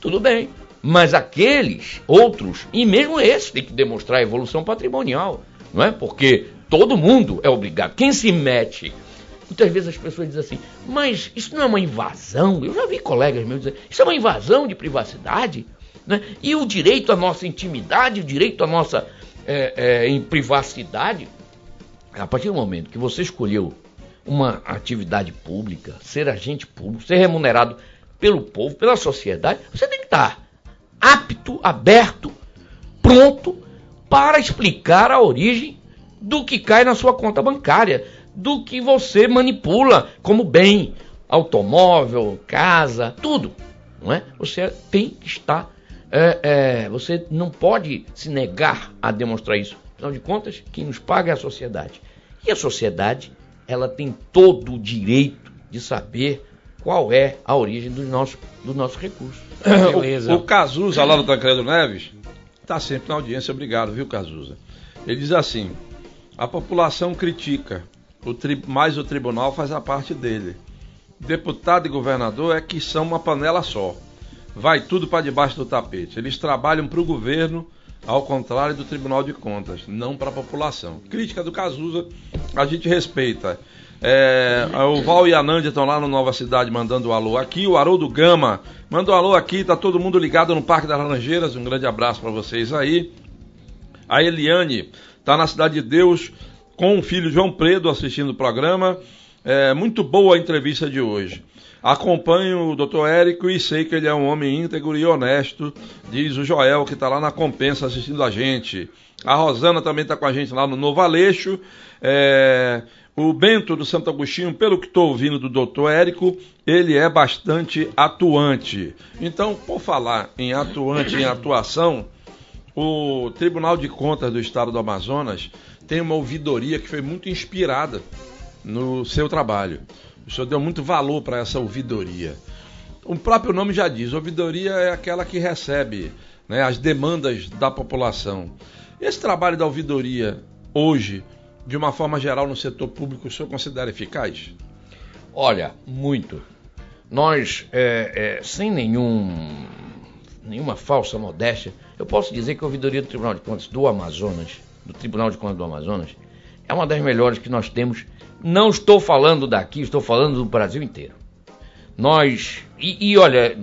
Tudo bem, mas aqueles outros, e mesmo esses, tem que demonstrar evolução patrimonial, não é? Porque todo mundo é obrigado. Quem se mete Muitas vezes as pessoas dizem assim, mas isso não é uma invasão? Eu já vi colegas meus dizer, isso é uma invasão de privacidade? Né? E o direito à nossa intimidade, o direito à nossa é, é, em privacidade? A partir do momento que você escolheu uma atividade pública, ser agente público, ser remunerado pelo povo, pela sociedade, você tem que estar apto, aberto, pronto para explicar a origem do que cai na sua conta bancária, do que você manipula como bem, automóvel, casa, tudo, não é? Você tem que estar, é, é, você não pode se negar a demonstrar isso. Afinal de contas, quem nos paga é a sociedade. E a sociedade, ela tem todo o direito de saber qual é a origem dos nossos, do nosso recurso. Beleza. O, o Cazuza, lá do Tancredo Neves, está sempre na audiência. Obrigado, viu, Cazuza? Ele diz assim: A população critica, o tri... mas o tribunal faz a parte dele. Deputado e governador é que são uma panela só. Vai tudo para debaixo do tapete. Eles trabalham para o governo, ao contrário do Tribunal de Contas, não para a população. Crítica do Cazuza, a gente respeita. É, o Val e a Nândia estão lá no Nova Cidade mandando um alô aqui. O Haroldo Gama manda um alô aqui. Tá todo mundo ligado no Parque das Laranjeiras. Um grande abraço para vocês aí. A Eliane está na Cidade de Deus com o filho João Predo assistindo o programa. É muito boa a entrevista de hoje. Acompanho o Dr. Érico e sei que ele é um homem íntegro e honesto, diz o Joel, que está lá na compensa assistindo a gente. A Rosana também está com a gente lá no Novo Aleixo. É, o Bento do Santo Agostinho, pelo que estou ouvindo do doutor Érico, ele é bastante atuante. Então, por falar em atuante, em atuação, o Tribunal de Contas do Estado do Amazonas tem uma ouvidoria que foi muito inspirada no seu trabalho. O senhor deu muito valor para essa ouvidoria. O próprio nome já diz, ouvidoria é aquela que recebe né, as demandas da população. Esse trabalho da ouvidoria hoje de uma forma geral, no setor público, o senhor considera eficaz? Olha, muito. Nós, é, é, sem nenhum, nenhuma falsa modéstia, eu posso dizer que a ouvidoria do Tribunal de Contas do Amazonas, do Tribunal de Contas do Amazonas, é uma das melhores que nós temos. Não estou falando daqui, estou falando do Brasil inteiro. Nós, e, e olha,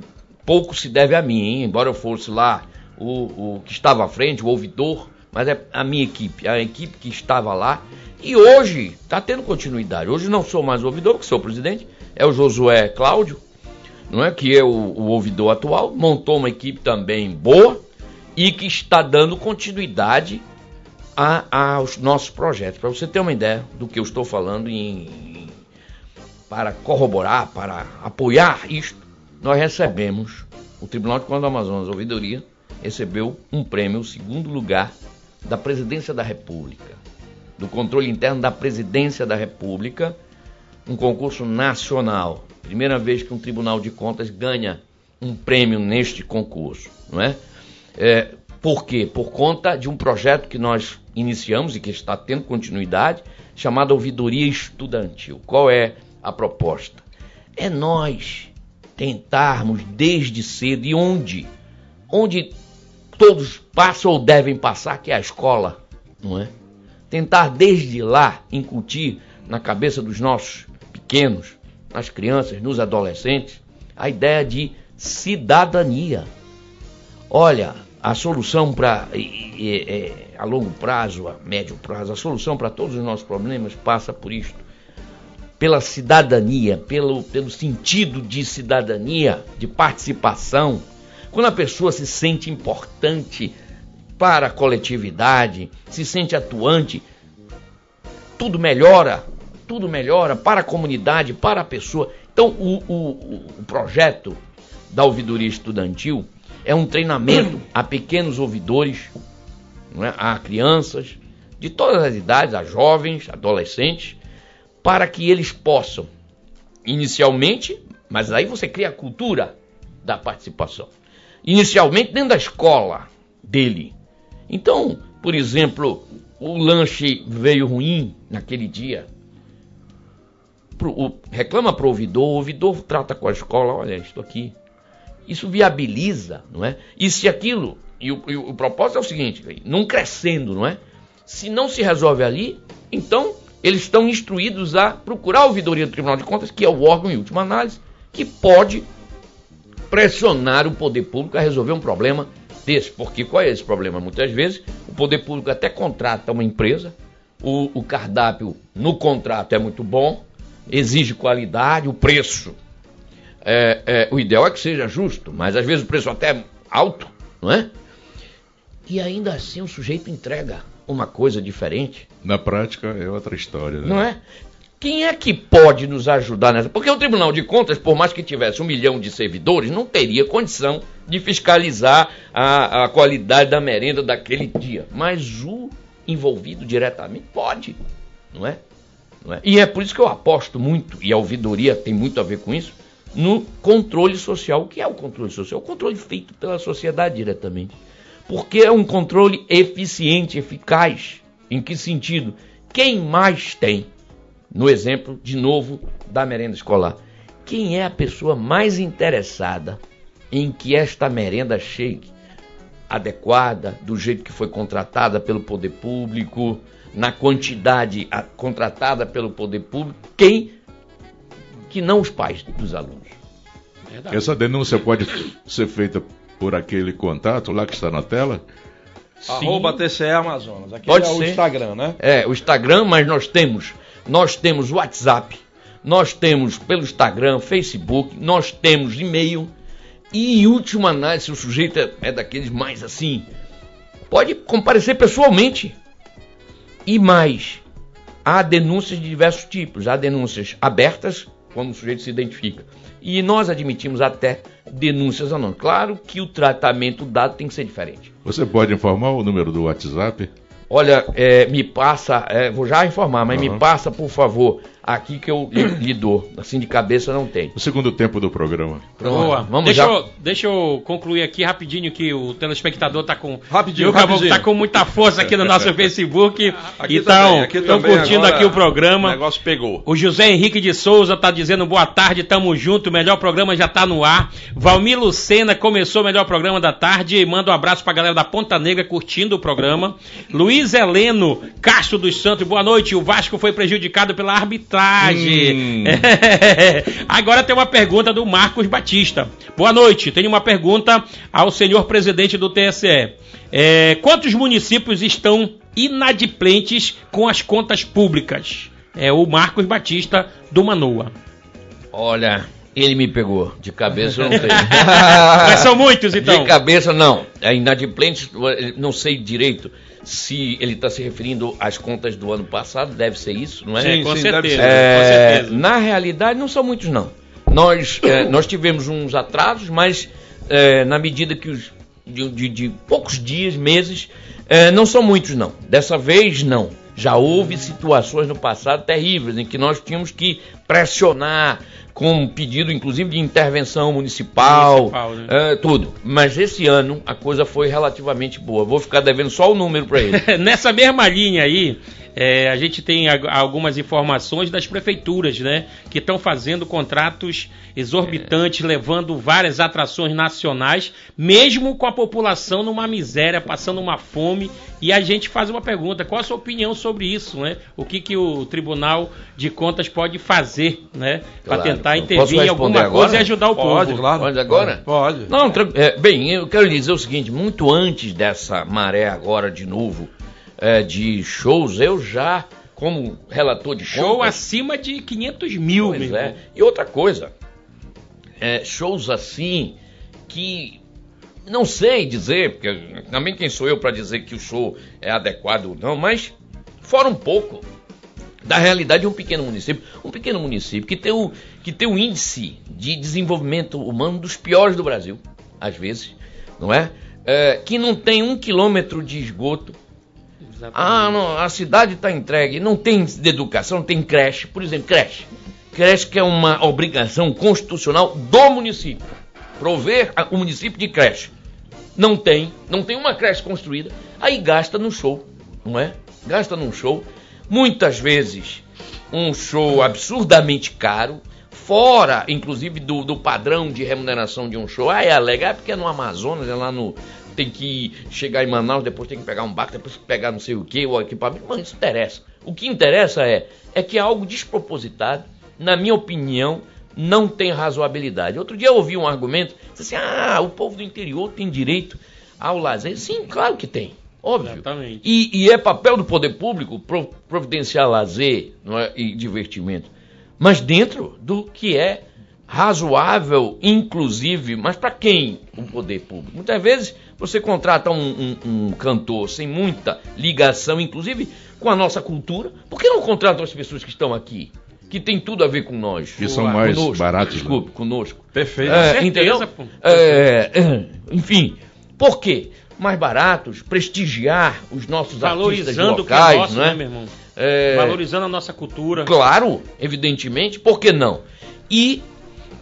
pouco se deve a mim, hein? embora eu fosse lá o, o que estava à frente, o ouvidor, mas é a minha equipe, a equipe que estava lá. E hoje está tendo continuidade. Hoje não sou mais o ouvidor, que sou o presidente, é o Josué Cláudio, não é que é o, o ouvidor atual, montou uma equipe também boa e que está dando continuidade a, aos nossos projetos. Para você ter uma ideia do que eu estou falando em, para corroborar, para apoiar isto, nós recebemos o Tribunal de Contas do Amazonas, a ouvidoria, recebeu um prêmio, segundo lugar da Presidência da República, do controle interno da Presidência da República, um concurso nacional. Primeira vez que um Tribunal de Contas ganha um prêmio neste concurso, não é? é por quê? Por conta de um projeto que nós iniciamos e que está tendo continuidade, chamado Ouvidoria Estudantil. Qual é a proposta? É nós tentarmos desde cedo e onde? Onde todos passam ou devem passar, que é a escola, não é? Tentar desde lá incutir na cabeça dos nossos pequenos, nas crianças, nos adolescentes, a ideia de cidadania. Olha, a solução para a longo prazo, a médio prazo, a solução para todos os nossos problemas passa por isto. Pela cidadania, pelo, pelo sentido de cidadania, de participação, quando a pessoa se sente importante para a coletividade, se sente atuante, tudo melhora, tudo melhora para a comunidade, para a pessoa. Então, o, o, o projeto da ouvidoria estudantil é um treinamento a pequenos ouvidores, é? a crianças de todas as idades, a jovens, adolescentes, para que eles possam, inicialmente, mas aí você cria a cultura da participação inicialmente dentro da escola dele. Então, por exemplo, o lanche veio ruim naquele dia. Pro, o, reclama para o ouvidor, o ouvidor trata com a escola, olha, estou aqui. Isso viabiliza, não é? E se aquilo, e o, e o propósito é o seguinte, não crescendo, não é? Se não se resolve ali, então eles estão instruídos a procurar a ouvidoria do Tribunal de Contas, que é o órgão em última análise, que pode pressionar o poder público a resolver um problema desse. Porque qual é esse problema? Muitas vezes o poder público até contrata uma empresa, o, o cardápio no contrato é muito bom, exige qualidade, o preço. É, é, o ideal é que seja justo, mas às vezes o preço até é alto, não é? E ainda assim o sujeito entrega uma coisa diferente. Na prática é outra história, né? Não é? Quem é que pode nos ajudar nessa? Porque o Tribunal de Contas, por mais que tivesse um milhão de servidores, não teria condição de fiscalizar a, a qualidade da merenda daquele dia. Mas o envolvido diretamente pode, não é? não é? E é por isso que eu aposto muito, e a ouvidoria tem muito a ver com isso, no controle social. O que é o controle social? O controle feito pela sociedade diretamente. Porque é um controle eficiente, eficaz. Em que sentido? quem mais tem, no exemplo, de novo, da merenda escolar, quem é a pessoa mais interessada em que esta merenda chegue adequada, do jeito que foi contratada pelo poder público, na quantidade contratada pelo poder público, quem que não os pais dos alunos. Verdade. Essa denúncia pode ser feita por aquele contato lá que está na tela? Arroba TCE Amazonas. Aqui Pode é o ser. Instagram, né? É, o Instagram, mas nós temos, nós temos WhatsApp, nós temos pelo Instagram, Facebook, nós temos e-mail e em última análise, se o sujeito é, é daqueles mais assim, pode comparecer pessoalmente. E mais, há denúncias de diversos tipos, há denúncias abertas, quando o sujeito se identifica. E nós admitimos até denúncias anônimas. Claro que o tratamento dado tem que ser diferente. Você pode informar o número do WhatsApp? Olha, é, me passa, é, vou já informar, mas Aham. me passa, por favor, aqui que eu lhe, lhe dou. Assim de cabeça não tem. O segundo tempo do programa. Pronto, Boa. Vamos deixa, já. eu, deixa eu concluir aqui rapidinho que o telespectador tá com. Rapidinho, Caboclo? rapidinho. Tá com muita força aqui no nosso Facebook. Aqui então, estão curtindo agora aqui o programa. O negócio pegou. O José Henrique de Souza tá dizendo boa tarde, tamo junto, o melhor programa já tá no ar. Valmir Lucena começou o melhor programa da tarde, manda um abraço pra galera da Ponta Negra curtindo o programa. Luiz Heleno Castro dos Santos, boa noite. O Vasco foi prejudicado pela arbitragem. Hum. Agora tem uma pergunta do Marcos Batista. Boa noite, tenho uma pergunta ao senhor presidente do TSE. É, quantos municípios estão inadimplentes com as contas públicas? É o Marcos Batista do Manoa. Olha, ele me pegou. De cabeça eu não tenho. Mas são muitos, então. De cabeça não. É inadimplente, não sei direito se ele está se referindo às contas do ano passado, deve ser isso, não é? Sim, com sim, deve certeza. ser. É, com certeza. na realidade, não são muitos, não. Nós, é, nós tivemos uns atrasos, mas é, na medida que os. de, de- de poucos dias, meses, é, não são muitos, não. Dessa vez, não. Já houve situações no passado terríveis em que nós tínhamos que pressionar com um pedido, inclusive, de intervenção municipal, Municipal, né? é, tudo. Mas esse ano a coisa foi relativamente boa. Vou ficar devendo só o número para ele. Nessa mesma linha aí, é, a gente tem algumas informações das prefeituras, né? Que estão fazendo contratos exorbitantes, levando várias atrações nacionais, mesmo com a população numa miséria, passando uma fome. E a gente faz uma pergunta: qual a sua opinião sobre isso, né? O que, que o Tribunal de Contas pode fazer, né? Para Claro. tentar intervir em alguma coisa agora? e ajudar o Pode, povo. claro. Pode agora? Pode. Não, é, bem, eu quero lhe dizer o seguinte: muito antes dessa maré agora de novo é, de shows, eu já, como relator de Show contas, acima de 500 mil, Pois meu é. E outra coisa, é, shows assim que não sei dizer, porque também quem sou eu para dizer que o show é adequado ou não, mas fora um pouco da realidade de um pequeno município, um pequeno município que tem o que tem um índice de desenvolvimento humano dos piores do Brasil, às vezes, não é? É, que não tem um quilômetro de esgoto, ah, não, a cidade está entregue, não tem educação, não tem creche, por exemplo, creche. Creche que é uma obrigação constitucional do município. Prover a- o município de creche. Não tem, não tem uma creche construída, aí gasta no show, não é? Gasta num show. Muitas vezes um show absurdamente caro, fora, inclusive, do, do padrão de remuneração de um show. Ah, é alega, ah, porque é no Amazonas, é lá no. Tem que chegar em Manaus, depois tem que pegar um barco, depois pegar não sei o que, o equipamento. Mas isso interessa. O que interessa é, é que é algo despropositado, na minha opinião, não tem razoabilidade. Outro dia eu ouvi um argumento, disse assim, ah, o povo do interior tem direito ao lazer. Sim, claro que tem. Óbvio. Exatamente. E, e é papel do poder público pro- providenciar lazer é, e divertimento. Mas dentro do que é razoável, inclusive, mas para quem o poder público? Muitas vezes você contrata um, um- um cantor sem muita ligação, inclusive, com a nossa cultura. Por que não contratam as pessoas que estão aqui? Que tem tudo a ver com nós. Que são mais Conosco, baratos, né? Desculpe, conosco. Perfeito. É, certeza, entendeu? É, é, enfim, por quê? Mais baratos, prestigiar os nossos artistas Valorizando o que é locais, nosso, não é? né, meu irmão? É, Valorizando a nossa cultura. Claro, evidentemente, por que não? E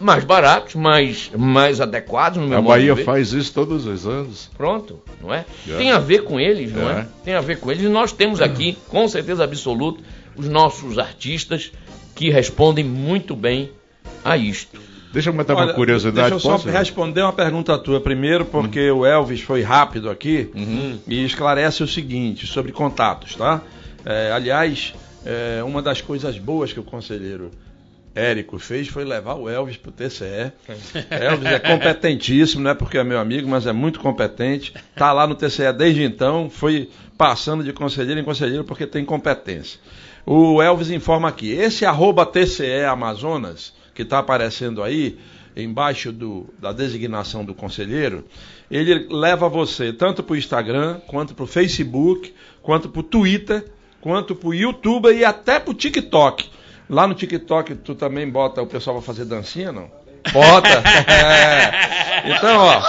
mais baratos, mais, mais adequados no meu A Bahia ver. faz isso todos os anos. Pronto, não é? É. Tem a ver com eles, não é? É. Tem a ver com eles. E nós temos aqui, com certeza absoluta, os nossos artistas que respondem muito bem a isto. Deixa eu matar uma curiosidade. Deixa eu só posso? responder uma pergunta tua primeiro, porque o Elvis foi rápido aqui Uhum. e esclarece o seguinte sobre contatos, tá? É, aliás, é, uma das coisas boas que o conselheiro Érico fez foi levar o Elvis pro TCE. Elvis é competentíssimo, não é porque é meu amigo, mas é muito competente. Tá lá no TCE desde então, foi passando de conselheiro em conselheiro porque tem competência. O Elvis informa aqui, esse arroba TCE Amazonas, que está aparecendo aí, embaixo do- da designação do conselheiro, ele leva você tanto para o Instagram, quanto para o Facebook, quanto para o Twitter, quanto para o YouTube e até para o TikTok. Lá no TikTok tu também bota o pessoal para fazer dancinha, não? Bota. É. Então, ó,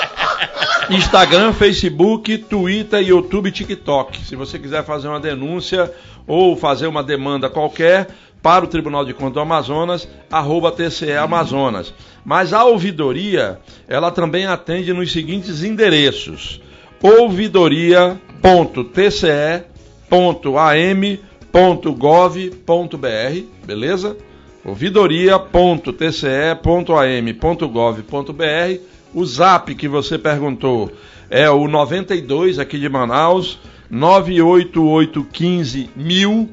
Instagram, Facebook, Twitter, YouTube TikTok. Se você quiser fazer uma denúncia ou fazer uma demanda qualquer para o Tribunal de Contas do Amazonas, arroba TCE Amazonas. Mas a ouvidoria, ela também atende nos seguintes endereços. ouvidoria.tce.am.gov.br, beleza? ouvidoria.tce.am.gov.br. O zap que você perguntou é o 92 aqui de Manaus, 98815 mil,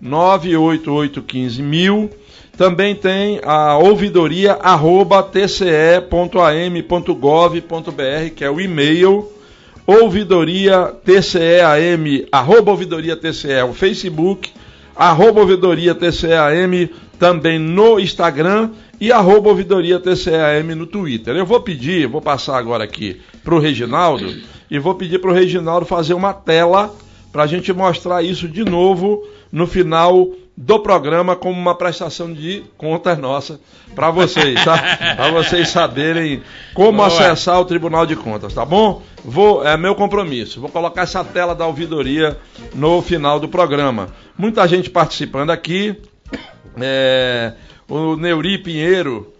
98815 mil. Também tem a ouvidoria arroba tce.am.gov.br, que é o e-mail ouvidoria tceam, arroba ouvidoria tce, o Facebook, arroba ouvidoria tceam também no Instagram e arroba ouvidoria tceam no Twitter. Eu vou pedir, vou passar agora aqui para o Reginaldo e vou pedir para o Reginaldo fazer uma tela para a gente mostrar isso de novo no final do programa como uma prestação de contas nossa para vocês, tá? Para vocês saberem como Boa. acessar o Tribunal de Contas, tá bom? Vou, é meu compromisso. Vou colocar essa tela da ouvidoria no final do programa. Muita gente participando aqui. É, o Neuri Pinheiro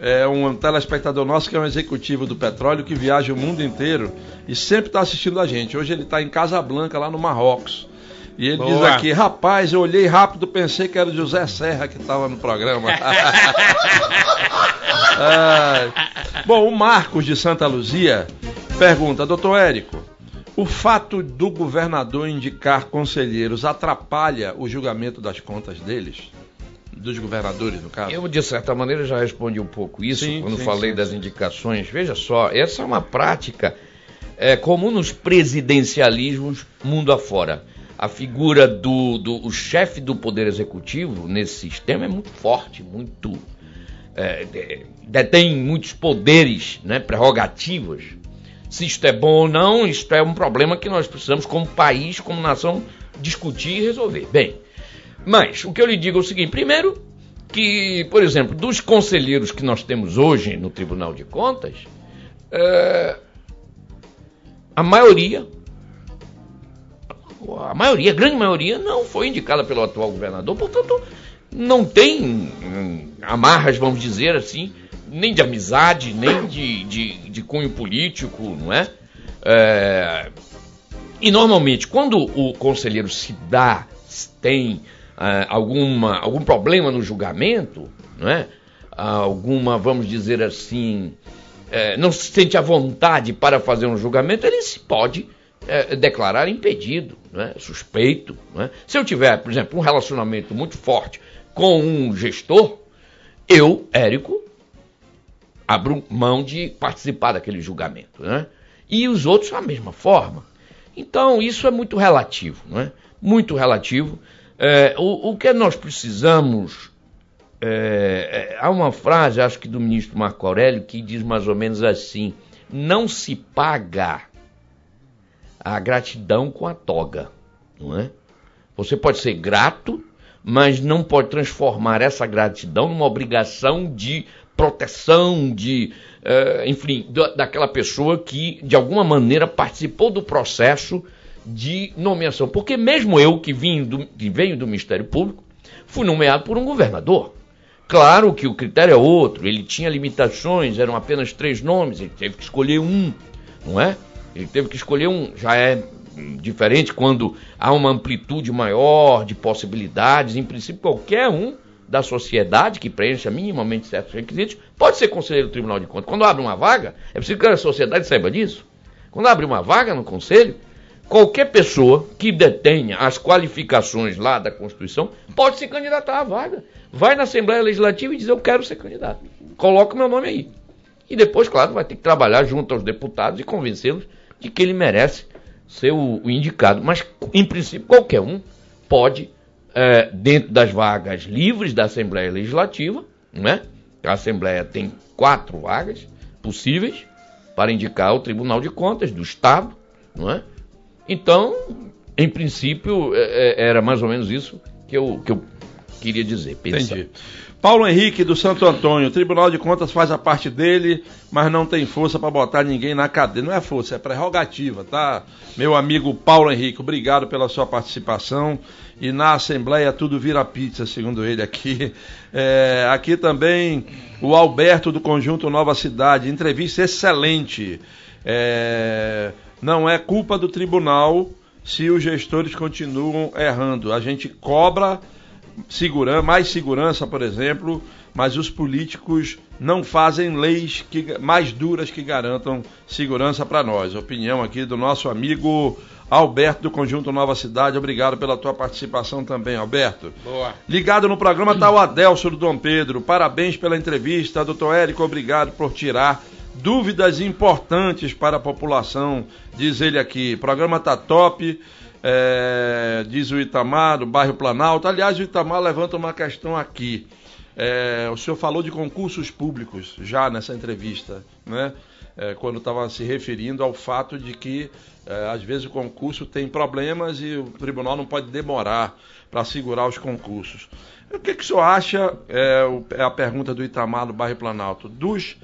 é um telespectador nosso que é um executivo do petróleo que viaja o mundo inteiro e sempre está assistindo a gente. Hoje ele está em Casablanca, lá no Marrocos. E ele diz Boa. aqui, rapaz, eu olhei rápido, pensei que era o José Serra que estava no programa. Ai. Bom, o Marcos de Santa Luzia pergunta, doutor Érico, o fato do governador indicar conselheiros atrapalha o julgamento das contas deles? Dos governadores, no caso? Eu, de certa maneira, já respondi um pouco isso Sim, quando sim, falei sim, das sim. indicações. Veja só, essa é uma prática é, comum nos presidencialismos mundo afora. A figura do, do o chefe do poder executivo nesse sistema é muito forte, muito é, de- detém muitos poderes, né, prerrogativas. Se isto é bom ou não, isto é um problema que nós precisamos, como país, como nação, discutir e resolver. Bem, mas o que eu lhe digo é o seguinte: primeiro, que, por exemplo, dos conselheiros que nós temos hoje no Tribunal de Contas, é, a maioria, a maioria, a grande maioria, não foi indicada pelo atual governador, portanto, não tem hum, amarras, vamos dizer assim, nem de amizade, nem de, de, de cunho político, não é? É, e normalmente, quando o conselheiro se dá, tem ah, alguma, algum problema no julgamento, não é? Alguma, vamos dizer assim, eh, não se sente à vontade para fazer um julgamento, ele se pode eh, declarar impedido, não é? suspeito. não é? Se eu tiver, por exemplo, um relacionamento muito forte com um gestor, eu, Érico, abro mão de participar daquele julgamento, né? E os outros da mesma forma. Então, isso é muito relativo, não é? Muito relativo. É, o, o que nós precisamos. é, é, há uma frase, acho que do ministro Marco Aurélio, que diz mais ou menos assim: não se paga a gratidão com a toga, não é? Você pode ser grato, mas não pode transformar essa gratidão numa obrigação de proteção, de, eh, enfim, da- daquela pessoa que de alguma maneira participou do processo de nomeação. Porque mesmo eu que, vim do, que venho do Ministério Público, fui nomeado por um governador. Claro que o critério é outro, ele tinha limitações, eram apenas três nomes, ele teve que escolher um, não é? Ele teve que escolher um, já é diferente quando há uma amplitude maior de possibilidades. Em princípio, qualquer um da sociedade que preencha minimamente certos requisitos pode ser conselheiro do Tribunal de Contas. Quando abre uma vaga, é preciso que a sociedade saiba disso. Quando abre uma vaga no conselho, qualquer pessoa que detenha as qualificações lá da Constituição pode se candidatar à vaga. Vai na Assembleia Legislativa e diz: Eu quero ser candidato. Coloca o meu nome aí. E depois, claro, vai ter que trabalhar junto aos deputados e convencê-los de que ele merece ser o, o, indicado. Mas, em princípio, qualquer um pode, é, dentro das vagas livres da Assembleia Legislativa, né? a Assembleia tem quatro vagas possíveis para indicar o Tribunal de Contas do Estado, não é? Então, em princípio, é, é, era mais ou menos isso que eu, que eu queria dizer. Pensar. Entendi. Paulo Henrique do Santo Antônio, o Tribunal de Contas faz a parte dele, mas não tem força para botar ninguém na cadeia. Não é força, é prerrogativa, tá? Meu amigo Paulo Henrique, obrigado pela sua participação. E na Assembleia tudo vira pizza, segundo ele aqui. É, aqui também o Alberto do Conjunto Nova Cidade, entrevista excelente. É, não é culpa do tribunal se os gestores continuam errando. A gente cobra segurança, mais segurança, por exemplo, mas os políticos não fazem leis que, mais duras que garantam segurança para nós. Opinião aqui do nosso amigo Alberto do Conjunto Nova Cidade. Obrigado pela tua participação também, Alberto. Boa. Ligado no programa está o Adelso do Dom Pedro. Parabéns pela entrevista, doutor Érico. Obrigado por tirar dúvidas importantes para a população, diz ele aqui. O programa está top, é, diz o Itamar, do bairro Planalto. Aliás, o Itamar levanta uma questão aqui. É, o senhor falou de concursos públicos já nessa entrevista, né? É, quando estava se referindo ao fato de que é, às vezes o concurso tem problemas e o tribunal não pode demorar para segurar os concursos. O que, que o senhor acha, é, é a pergunta do Itamar do bairro Planalto, dos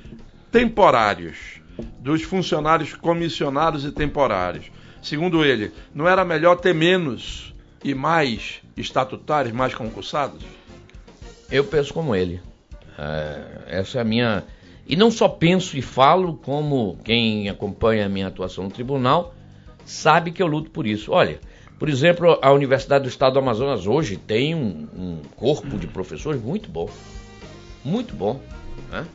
temporários, dos funcionários comissionados e temporários. Segundo ele, não era melhor ter menos e mais estatutários, mais concursados? Eu penso como ele. É, essa é a minha. E não só penso e falo, como quem acompanha a minha atuação no tribunal sabe que eu luto por isso. Olha, por exemplo, a Universidade do Estado do Amazonas hoje tem um, um corpo de professores muito bom. Muito bom. Né?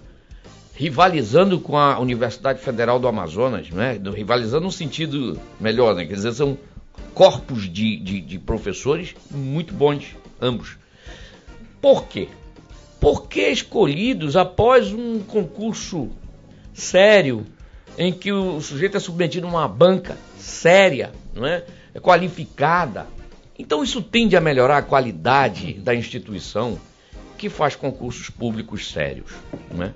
Rivalizando com a Universidade Federal do Amazonas, né? rivalizando no sentido melhor, né? quer dizer, são corpos de, de, de professores muito bons, ambos. Por quê? Porque escolhidos após um concurso sério, em que o sujeito é submetido a uma banca séria, não é? qualificada. Então isso tende a melhorar a qualidade da instituição que faz concursos públicos sérios. Não é?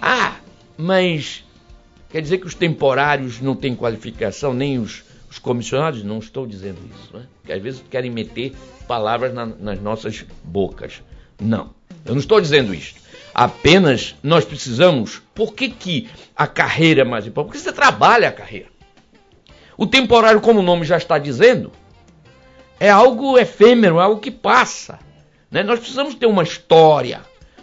Ah, mas quer dizer que os temporários não têm qualificação, nem os, os comissionados? Não estou dizendo isso, né? Porque às vezes querem meter palavras na, nas nossas bocas. Não, eu não estou dizendo isso. Apenas nós precisamos. Por que, que a carreira é mais importante? Porque você trabalha a carreira. O temporário, como o nome já está dizendo, é algo efêmero, é algo que passa. Né? Nós precisamos ter uma história.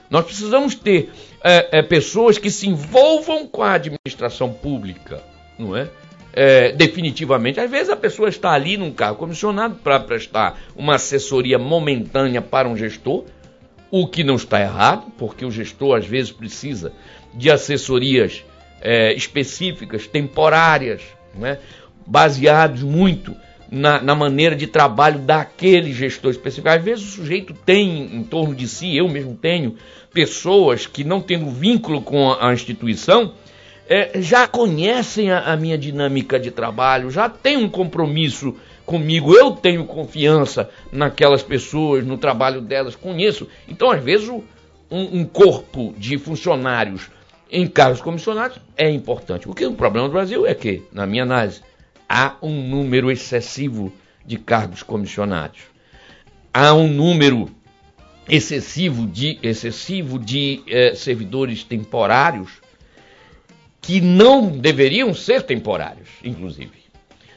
Nós precisamos ter é, é, pessoas que se envolvam com a administração pública, não é? é? definitivamente. Às vezes a pessoa está ali num cargo comissionado para prestar uma assessoria momentânea para um gestor, o que não está errado, porque o gestor às vezes precisa de assessorias é, específicas, temporárias, não é? baseados muito na, na, maneira de trabalho daquele gestor específico. Às vezes o sujeito tem em torno de si, eu mesmo tenho, pessoas que não tendo vínculo com a instituição, é, já conhecem a, a, minha dinâmica de trabalho, já têm um compromisso comigo, eu tenho confiança naquelas pessoas, no trabalho delas, conheço. Então, às vezes, um, um corpo de funcionários em cargos comissionados é importante. O que o problema do Brasil é que, na minha análise, há um número excessivo de cargos comissionados. Há um número excessivo de, excessivo de eh, servidores temporários que não deveriam ser temporários, inclusive.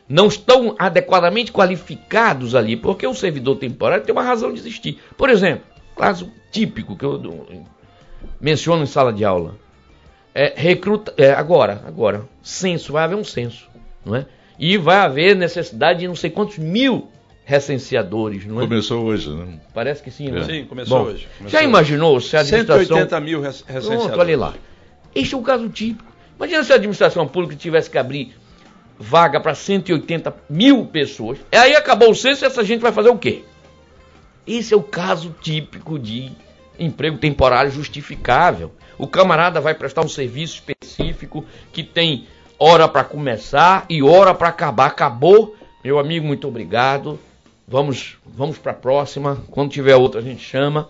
Não estão adequadamente qualificados ali, porque o servidor temporário tem uma razão de existir. Por exemplo, caso típico que eu mencionam em sala de aula. É, recruta, é, agora, agora, censo, vai haver um censo, não é? E vai haver necessidade de não sei quantos mil recenseadores, não é? Começou hoje, né? Parece que sim, né? Sim, começou Bom, hoje. Começou Já imaginou se a administração... 180 mil res- recenseadores. Pronto, olha lá. Este é um caso típico. Imagina se a administração pública tivesse que abrir vaga para 180 mil pessoas. E aí acabou o censo e essa gente vai fazer o quê? Esse é o caso típico de emprego temporário justificável. O camarada vai prestar um serviço específico que tem hora para começar e hora para acabar. Acabou, meu amigo, muito obrigado. Vamos, vamos para a próxima. Quando tiver outra, a gente chama.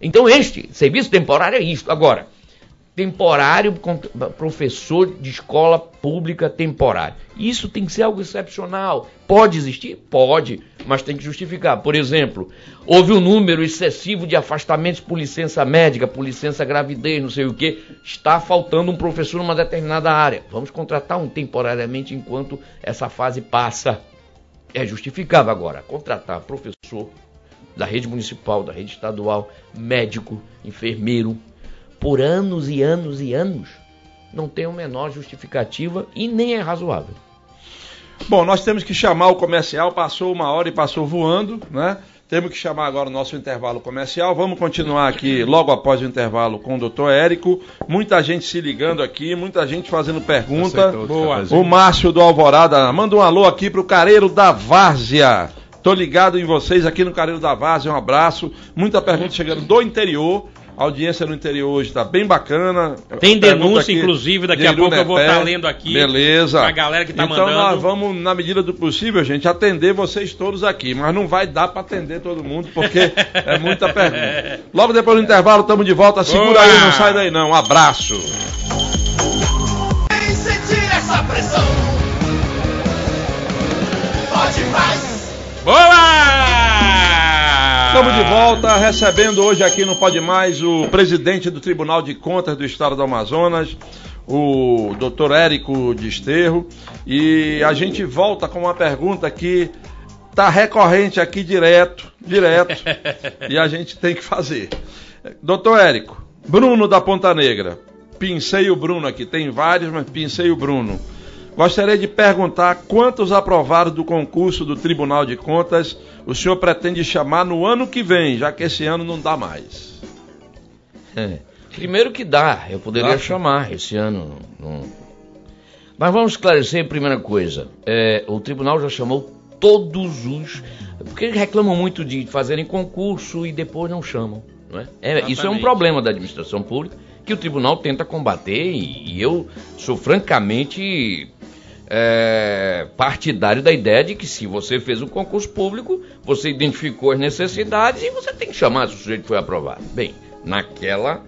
Então, este serviço temporário é isto. Agora, temporário, professor de escola pública temporário. Isso tem que ser algo excepcional. Pode existir? Pode, mas tem que justificar. Por exemplo, houve um número excessivo de afastamentos por licença médica, por licença gravidez, não sei o que. Está faltando um professor numa determinada área. Vamos contratar um temporariamente enquanto essa fase passa. É justificável agora. Contratar professor da rede municipal, da rede estadual, médico, enfermeiro, por anos e anos e anos, não tem a menor justificativa e nem é razoável. Bom, nós temos que chamar o comercial, passou uma hora e passou voando, né? Temos que chamar agora o nosso intervalo comercial. Vamos continuar aqui logo após o intervalo com o doutor Érico. Muita gente se ligando aqui, muita gente fazendo pergunta. Boa. O Márcio do Alvorada manda um alô aqui pro Careiro da Várzea. Tô ligado em vocês aqui no Careiro da Várzea. Um abraço. Muita pergunta chegando do interior. A audiência no interior hoje está bem bacana. Tem denúncia, aqui inclusive, daqui a pouco eu vou estar lendo aqui. Beleza. pra galera que tá então mandando. nós vamos, na medida do possível, gente, atender vocês todos aqui. Mas não vai dar para atender todo mundo, porque é muita pergunta. Logo depois do intervalo, estamos de volta. Segura aí, não sai daí não. Um abraço. Estamos de volta, recebendo hoje aqui no Pode Mais o presidente do Tribunal de Contas do Estado do Amazonas, o doutor Érico Desterro. E a gente volta com uma pergunta que está recorrente aqui direto, direto, e a gente tem que fazer. Doutor Érico, Bruno da Ponta Negra, pincei o Bruno aqui, tem vários, mas pincei o Bruno. Gostaria de perguntar quantos aprovados do concurso do Tribunal de Contas o senhor pretende chamar no ano que vem, já que esse ano não dá mais. É. Primeiro que dá, eu poderia Dá? chamar esse ano. não- Mas vamos esclarecer a primeira coisa. É, o tribunal já chamou todos os. Porque reclamam muito de fazerem concurso e depois não chamam. Não é? É, isso é um problema da administração pública que o tribunal tenta combater e, e eu sou francamente é, partidário da ideia de que se você fez um concurso público, você identificou as necessidades e você tem que chamar se o sujeito foi aprovado. Bem, naquela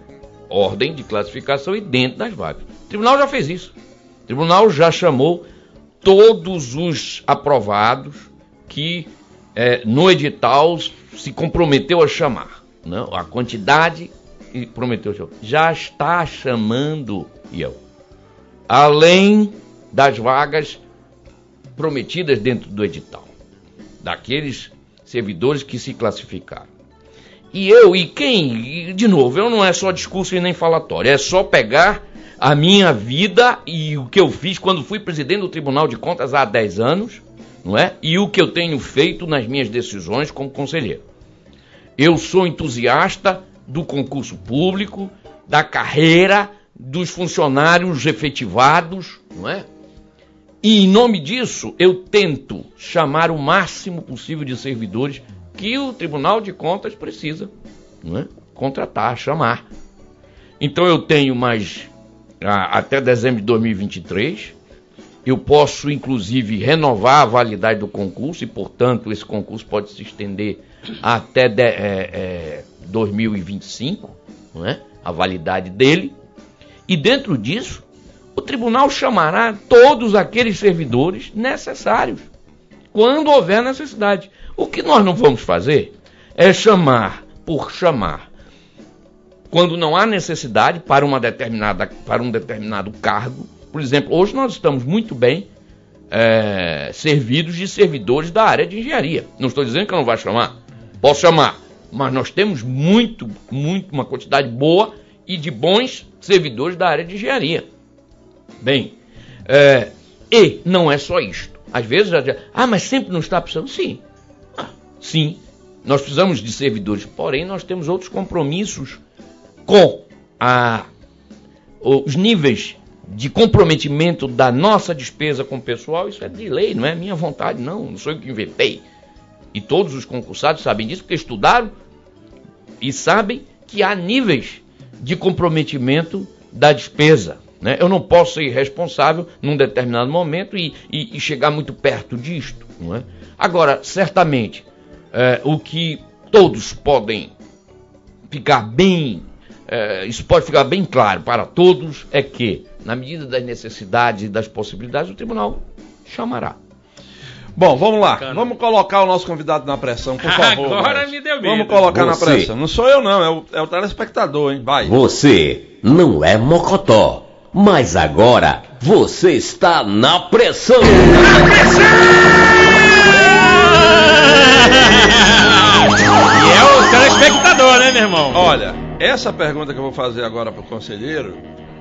ordem de classificação e dentro das vagas. O tribunal já fez isso. O tribunal já chamou todos os aprovados que é, no edital se comprometeu a chamar. Não, a quantidade que prometeu chamar. Já está chamando, eu. Além das vagas prometidas dentro do edital. Daqueles servidores que se classificaram. E eu, e quem? E, de novo, eu não é só discurso e nem falatório, é só pegar a minha vida e o que eu fiz quando fui presidente do Tribunal de Contas há 10 anos, não é? E o que eu tenho feito nas minhas decisões como conselheiro. Eu sou entusiasta do concurso público, da carreira, dos funcionários efetivados, não é? E em nome disso, eu tento chamar o máximo possível de servidores que o Tribunal de Contas precisa não é? contratar, chamar. Então eu tenho mais até dezembro de 2023. Eu posso, inclusive, renovar a validade do concurso e, portanto, esse concurso pode se estender até de, é, é, 2025, não é? a validade dele. E dentro disso, o tribunal chamará todos aqueles servidores necessários, quando houver necessidade. O que nós não vamos fazer é chamar por chamar, quando não há necessidade para, uma determinada, para um determinado cargo. Por exemplo, hoje nós estamos muito bem é, servidos de servidores da área de engenharia. Não estou dizendo que eu não vou chamar, posso chamar, mas nós temos muito, muito, uma quantidade boa e de bons servidores da área de engenharia. Bem, é, e não é só isto. Às vezes, ah, mas sempre não está precisando? Sim. Ah, sim, nós precisamos de servidores, porém nós temos outros compromissos com a, os níveis de comprometimento da nossa despesa com o pessoal, isso é de lei, não é minha vontade, não, não sou eu que inventei. E todos os concursados sabem disso porque estudaram e sabem que há níveis de comprometimento da despesa. Né? Eu não posso ser responsável num determinado momento e, e, e chegar muito perto disto. Não é? Agora, certamente, é, o que todos podem ficar bem, é, isso pode ficar bem claro para todos, é que, na medida das necessidades e das possibilidades, o tribunal chamará. Bom, vamos lá. Bacana. Vamos colocar o nosso convidado na pressão, por favor. Agora mas. me deu medo. Vamos colocar Você. na pressão. Não sou eu, não, é o, é o telespectador, hein? Vai. Você não é mocotó, mas agora você está na pressão. Na pressão! e é o telespectador, né, meu irmão? Olha, essa pergunta que eu vou fazer agora pro conselheiro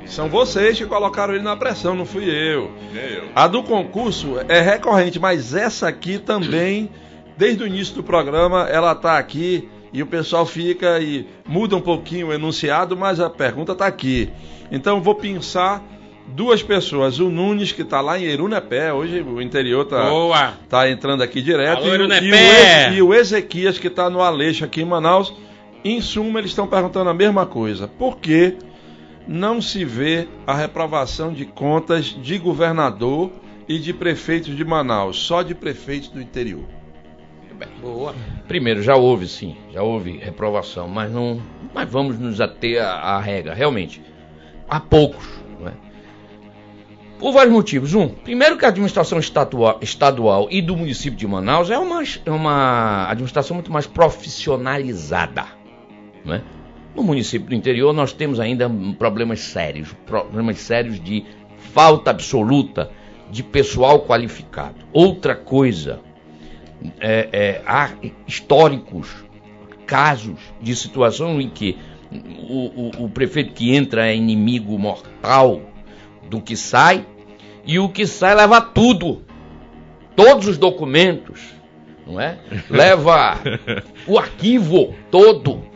são vocês que colocaram ele na pressão, não fui eu. eu. A do concurso é recorrente, mas essa aqui também, desde o início do programa, ela tá aqui e o pessoal fica e muda um pouquinho o enunciado, mas a pergunta tá aqui. Então vou pensar duas pessoas, o Nunes que está lá em Erunepé, hoje o interior tá, Boa. tá entrando aqui direto, Alô, e, e, o, e, o, Ezequias que está no Aleixo aqui em Manaus. Em suma, eles estão perguntando a mesma coisa. Por que não se vê a reprovação de contas de governador e de prefeitos de Manaus, só de prefeitos do interior. Boa. Primeiro, já houve sim, já houve reprovação, mas não. Mas vamos nos ater à, à regra. Realmente, há poucos. Não é? Por vários motivos. Um, primeiro que a administração estadual, estadual e do município de Manaus é uma, é uma administração muito mais profissionalizada. Não é? No município do interior, nós temos ainda problemas sérios problemas sérios de falta absoluta de pessoal qualificado. Outra coisa, é, é, há históricos casos de situação em que o, o, o prefeito que entra é inimigo mortal do que sai e o que sai leva tudo, todos os documentos, não é? Leva o arquivo todo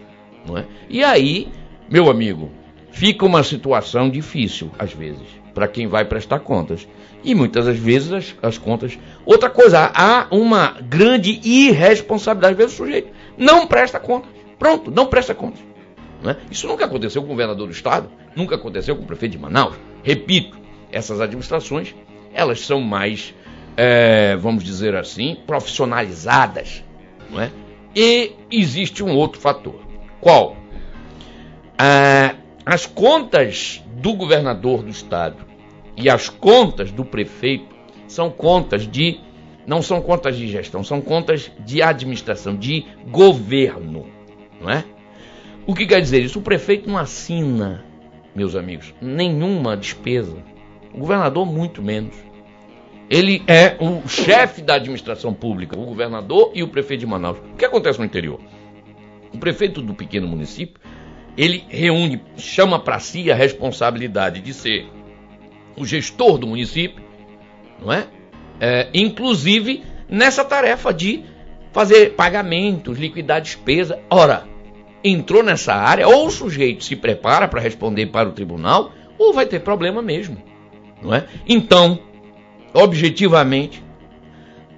não é? E aí, meu amigo, fica uma situação difícil, às vezes, para quem vai prestar contas. E muitas das vezes as, as, contas. Outra coisa, há uma grande irresponsabilidade. Às vezes o sujeito não presta contas. Pronto, não presta contas. É? Isso nunca aconteceu com o governador do estado, nunca aconteceu com o prefeito de Manaus. Repito, essas administrações, elas são mais, é, vamos dizer assim, profissionalizadas. Não é? E existe um outro fator. Qual? Ah, as contas do governador do estado e as contas do prefeito são contas de. Não são contas de gestão, são contas de administração, de governo. Não é? O que quer dizer isso? O prefeito não assina, meus amigos, nenhuma despesa. O governador, muito menos. Ele é o chefe da administração pública, o governador e o prefeito de Manaus. O que acontece no interior? O prefeito do pequeno município, ele reúne, chama para si a responsabilidade de ser o gestor do município, não é? é? Inclusive nessa tarefa de fazer pagamentos, liquidar despesa. Ora, entrou nessa área, ou o sujeito se prepara para responder para o tribunal, ou vai ter problema mesmo, não é? Então, objetivamente,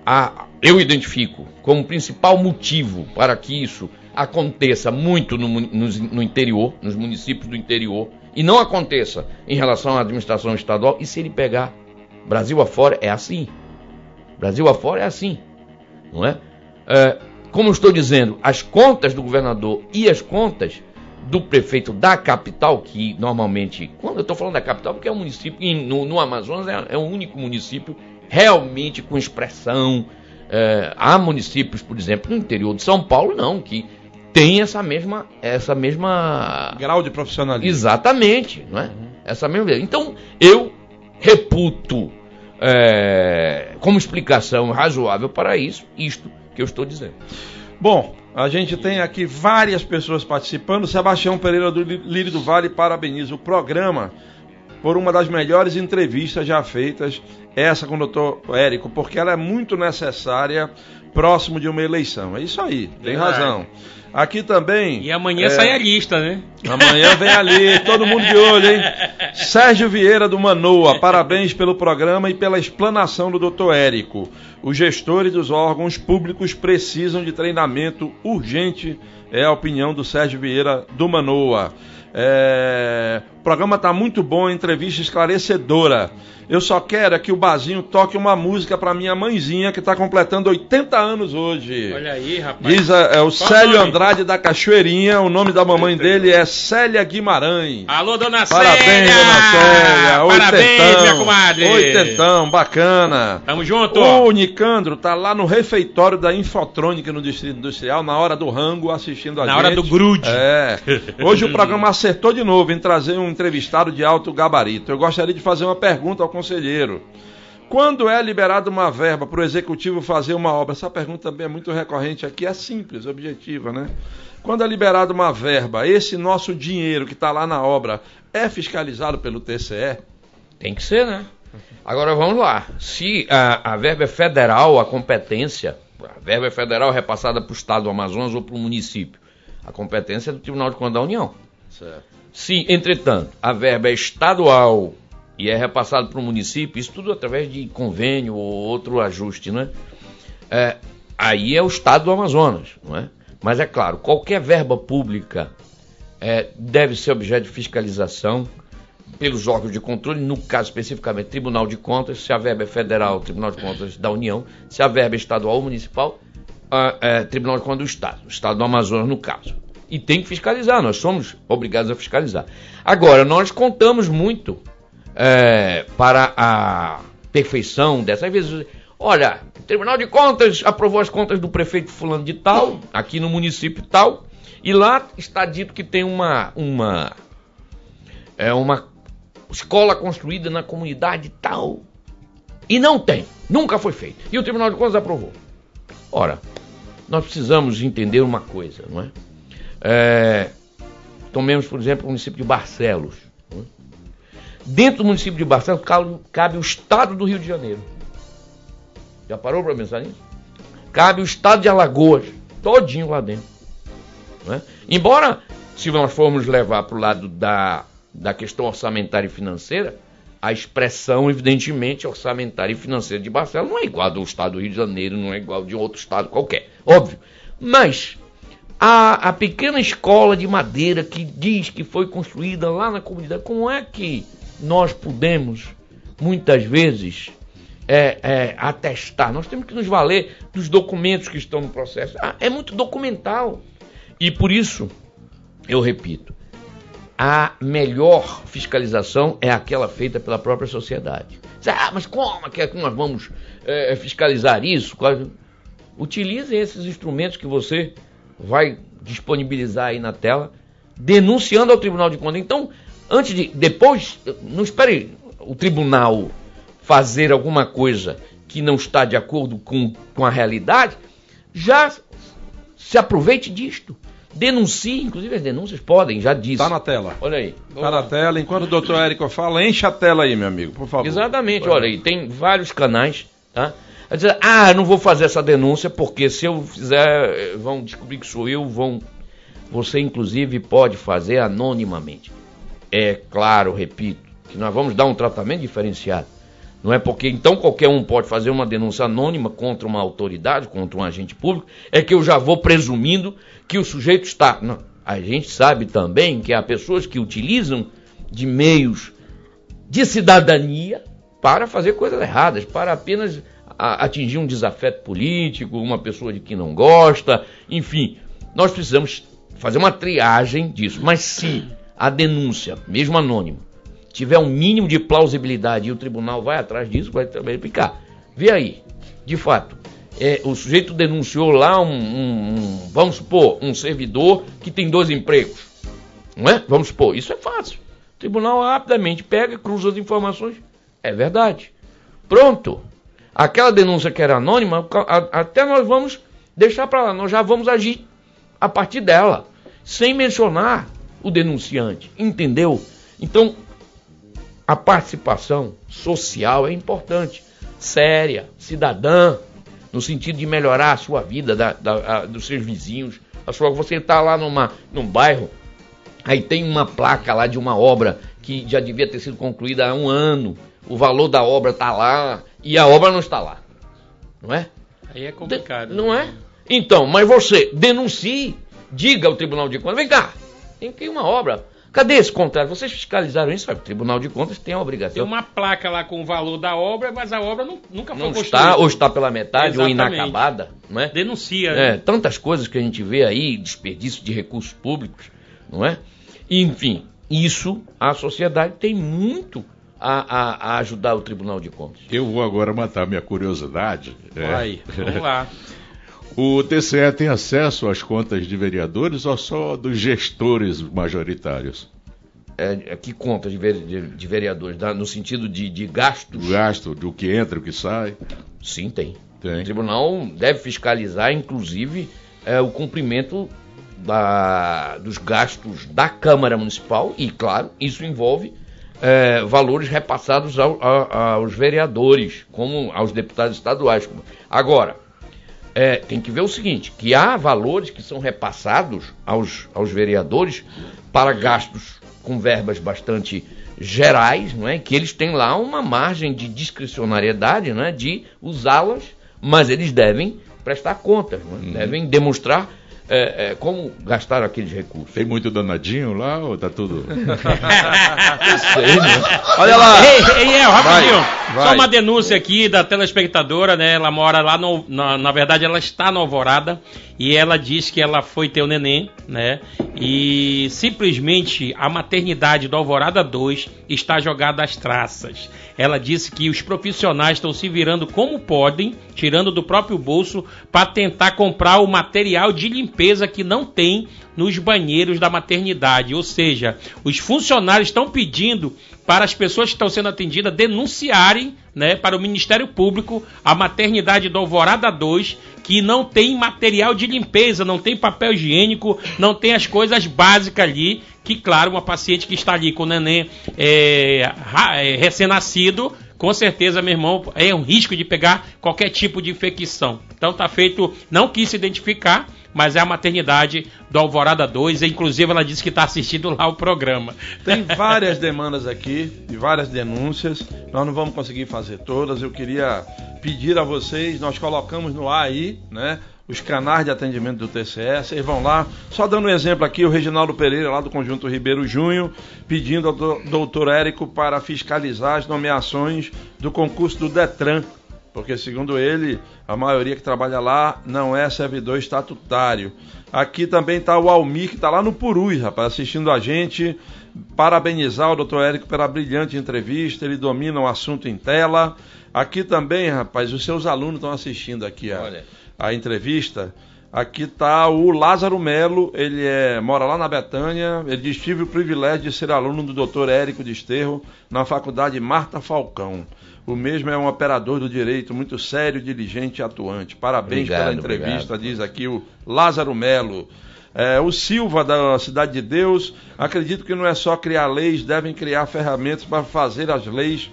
a, eu identifico como principal motivo para que isso aconteça muito no, no, no, interior, nos municípios do interior, e não aconteça em relação à administração estadual, e se ele pegar Brasil afora, é assim. Brasil afora é assim, não é? é como estou dizendo, as contas do governador e as contas do prefeito da capital, que normalmente, quando eu estou falando da capital, porque é um município, no, no Amazonas é, é o único município realmente com expressão. É, há municípios, por exemplo, no interior de São Paulo, não, que tem essa mesma essa mesma grau de profissionalismo. Exatamente, não é? Uhum. Essa mesma. Então eu reputo é, como explicação razoável para isso isto que eu estou dizendo. Bom, A gente tem aqui várias pessoas participando. Sebastião Pereira do Lírio do Vale parabeniza o programa por uma das melhores entrevistas já feitas, essa com o doutor Érico, porque ela é muito necessária próximo de uma eleição. É isso aí, tem razão. Aqui também. E amanhã é, sai a lista, né? Amanhã vem ali, todo mundo de olho, hein? Sérgio Vieira do Manoa, parabéns pelo programa e pela explanação do Dr. Érico. Os gestores dos órgãos públicos precisam de treinamento urgente, é a opinião do Sérgio Vieira do Manoa. É... O programa está muito bom, entrevista esclarecedora. Eu só quero é que o Bazinho toque uma música para minha mãezinha que está completando 80 anos hoje. Olha aí, rapaz. Diz é, é o Célio Andrade da Cachoeirinha, o nome da mamãe dele é Célia Guimarães. Alô, dona Parabéns, Célia! dona Célia. Parabéns, Oitentão. minha comadre! Oitentão, bacana. Tamo junto! O Nicandro tá lá no refeitório da Infotrônica no Distrito Industrial, na hora do rango, assistindo a Na gente. hora do grude. É. Hoje o programa acertou de novo em trazer um entrevistado de alto gabarito. Eu gostaria de fazer uma pergunta ao conselheiro. Quando é liberada uma verba para o executivo fazer uma obra? Essa pergunta também é muito recorrente aqui, é simples, objetiva, né? Quando é liberada uma verba, esse nosso dinheiro que está lá na obra é fiscalizado pelo TCE? Tem que ser, né? Agora vamos lá. Se a, a verba é federal, a competência, a verba é federal repassada para o Estado do Amazonas ou para o município, a competência é do Tribunal de Contas da União. Certo. Se, entretanto, a verba é estadual e é repassada para o município, isso tudo através de convênio ou outro ajuste, né? É, aí é o Estado do Amazonas, não é? Mas é claro, qualquer verba pública é, deve ser objeto de fiscalização pelos órgãos de controle, no caso especificamente Tribunal de Contas, se a verba é federal, Tribunal de Contas da União, se a verba é estadual ou municipal, ah, é, Tribunal de Contas do Estado, Estado do Amazonas no caso. E tem que fiscalizar, nós somos obrigados a fiscalizar. Agora, nós contamos muito é, para a perfeição dessas vezes. Olha, o Tribunal de Contas aprovou as contas do prefeito fulano de tal, aqui no município tal, e lá está dito que tem uma uma é uma escola construída na comunidade tal. E não tem, nunca foi feito. E o Tribunal de Contas aprovou. Ora, nós precisamos entender uma coisa, não é? É tomemos, por exemplo, o município de Barcelos. Dentro do município de Barcelos cabe, o estado do Rio de Janeiro. Já parou para pensar nisso? Cabe o estado de Alagoas, todinho lá dentro. não é? Embora, se nós formos levar para o lado da, da questão orçamentária e financeira, a expressão, evidentemente, orçamentária e financeira de Barcelos não é igual do estado do Rio de Janeiro, não é igual de outro estado qualquer, óbvio. Mas a, a pequena escola de madeira que diz que foi construída lá na comunidade, como é que nós podemos, muitas vezes, é, é, atestar? Nós temos que nos valer dos documentos que estão no processo. Ah, é muito documental. E por isso, eu repito, a melhor fiscalização é aquela feita pela própria sociedade. Ah, mas como é que nós vamos é, fiscalizar isso? Utilize esses instrumentos que você vai disponibilizar aí na tela, denunciando ao Tribunal de Contas. Então, antes de. Depois, não espere o tribunal fazer alguma coisa que não está de acordo com, com a realidade, já se aproveite disto. Denuncie, inclusive as denúncias podem, já disse. Tá na tela. Olha aí. Tá na tela. Enquanto o doutor Érico fala, enche a tela aí, meu amigo, por favor. Exatamente, olha aí, tem vários canais, tá? Vai dizer, ah, não vou fazer essa denúncia porque se eu fizer, vão descobrir que sou eu, vão. Você, inclusive, pode fazer anonimamente. É claro, repito, que nós vamos dar um tratamento diferenciado. Não é porque então qualquer um pode fazer uma denúncia anônima contra uma autoridade, contra um agente público, é que eu já vou presumindo que o sujeito está. Não. A gente sabe também que há pessoas que utilizam de meios de cidadania para fazer coisas erradas, para apenas a, atingir um desafeto político, uma pessoa de que não gosta, enfim. Nós precisamos fazer uma triagem disso. Mas se a denúncia, mesmo anônima, tiver um mínimo de plausibilidade e o tribunal vai atrás disso, vai também verificar. Vê aí, de fato, é, o sujeito denunciou lá um, um, um, vamos supor, um servidor que tem dois empregos. Não é? Vamos supor, isso é fácil. O tribunal rapidamente pega, cruza as informações. É verdade. Pronto. Aquela denúncia que era anônima, até nós vamos deixar para lá, nós já vamos agir a partir dela, sem mencionar o denunciante, entendeu? Então, a participação social é importante, séria, cidadã, no sentido de melhorar a sua vida, da, da, a, dos seus vizinhos. A sua, você está lá numa, num bairro, aí tem uma placa lá de uma obra que já devia ter sido concluída há um ano, o valor da obra está lá e a obra não está lá, não é? Aí é complicado. De, não é? Então, mas você denuncie, diga ao Tribunal de Contas, vem cá, tem que uma obra. Cadê esse contrato? Vocês fiscalizaram isso? O Tribunal de Contas tem a obrigação. Tem uma placa lá com o valor da obra, mas a obra não, nunca foi não construída. está, ou está pela metade, Exatamente. ou inacabada, não é? Denuncia. É, né? tantas coisas que a gente vê aí, desperdício de recursos públicos, não é? Enfim, isso a sociedade tem muito a, a- a ajudar o Tribunal de Contas. Eu vou agora matar minha curiosidade. É. Vai, vamos lá. O TCE tem acesso às contas de vereadores ou só dos gestores majoritários? É, é, que conta de, de- de vereadores, dá- no sentido de, de gastos? O gasto, do que entra, o que sai? Sim, tem. Tem. O tribunal deve fiscalizar, inclusive, é, o cumprimento da- dos gastos da Câmara Municipal e, claro, isso envolve é, valores repassados ao- a- aos vereadores, como aos deputados estaduais. Agora, é, tem que ver o seguinte, que há valores que são repassados aos, aos vereadores para gastos com verbas bastante gerais, não é? que eles têm lá uma margem de discricionariedade não é? de usá-las, mas eles devem prestar contas, é? devem demonstrar é, é, como gastar aqueles recursos. Tem muito danadinho lá ou tá tudo. Sei, né? Olha lá. Ei, ei, é, rapidinho. Vai, vai. Só uma denúncia aqui da telespectadora, né? Ela mora lá no. Na, na verdade, ela está na Alvorada e ela diz que ela foi ter o neném, né? E simplesmente a maternidade do Alvorada 2 está jogada às traças. Ela disse que os profissionais estão se virando como podem, tirando do próprio bolso, para tentar comprar o material de limpeza que não tem nos banheiros da maternidade. Ou seja, os funcionários estão pedindo para as pessoas que estão sendo atendidas denunciarem né, para o Ministério Público a maternidade do Alvorada 2, que não tem material de limpeza, não tem papel higiênico, não tem as coisas básicas ali, que claro, uma paciente que está ali com o neném é, é, recém-nascido, com certeza, meu irmão, é um risco de pegar qualquer tipo de infecção. Então tá feito, não quis se identificar, mas é a maternidade do Alvorada 2, e, inclusive ela disse que está assistindo lá o programa. Tem várias demandas aqui e várias denúncias. Nós não vamos conseguir fazer todas. Eu queria pedir a vocês, nós colocamos no ar aí, né? Os canais de atendimento do TCE, vocês vão lá. Só dando um exemplo aqui, o Reginaldo Pereira, lá do Conjunto Ribeiro Junho, pedindo ao do- doutor Érico para fiscalizar as nomeações do concurso do Detran. Porque, segundo ele, a maioria que trabalha lá não é servidor estatutário. Aqui também está o Almir, que está lá no Purus, rapaz, assistindo a gente. Parabenizar o doutor Érico pela brilhante entrevista, ele domina o assunto em tela. Aqui também, rapaz, os seus alunos estão assistindo aqui a, a entrevista. Aqui está o Lázaro Melo, ele é, mora lá na Betânia. Ele diz: tive o privilégio de ser aluno do doutor Érico Desterro na faculdade Marta Falcão. O mesmo é um operador do direito muito sério, diligente e atuante. Parabéns Obrigado, pela entrevista, diz aqui o Lázaro Melo. É, o Silva, da Cidade de Deus, acredito que não é só criar leis, devem criar ferramentas para fazer as leis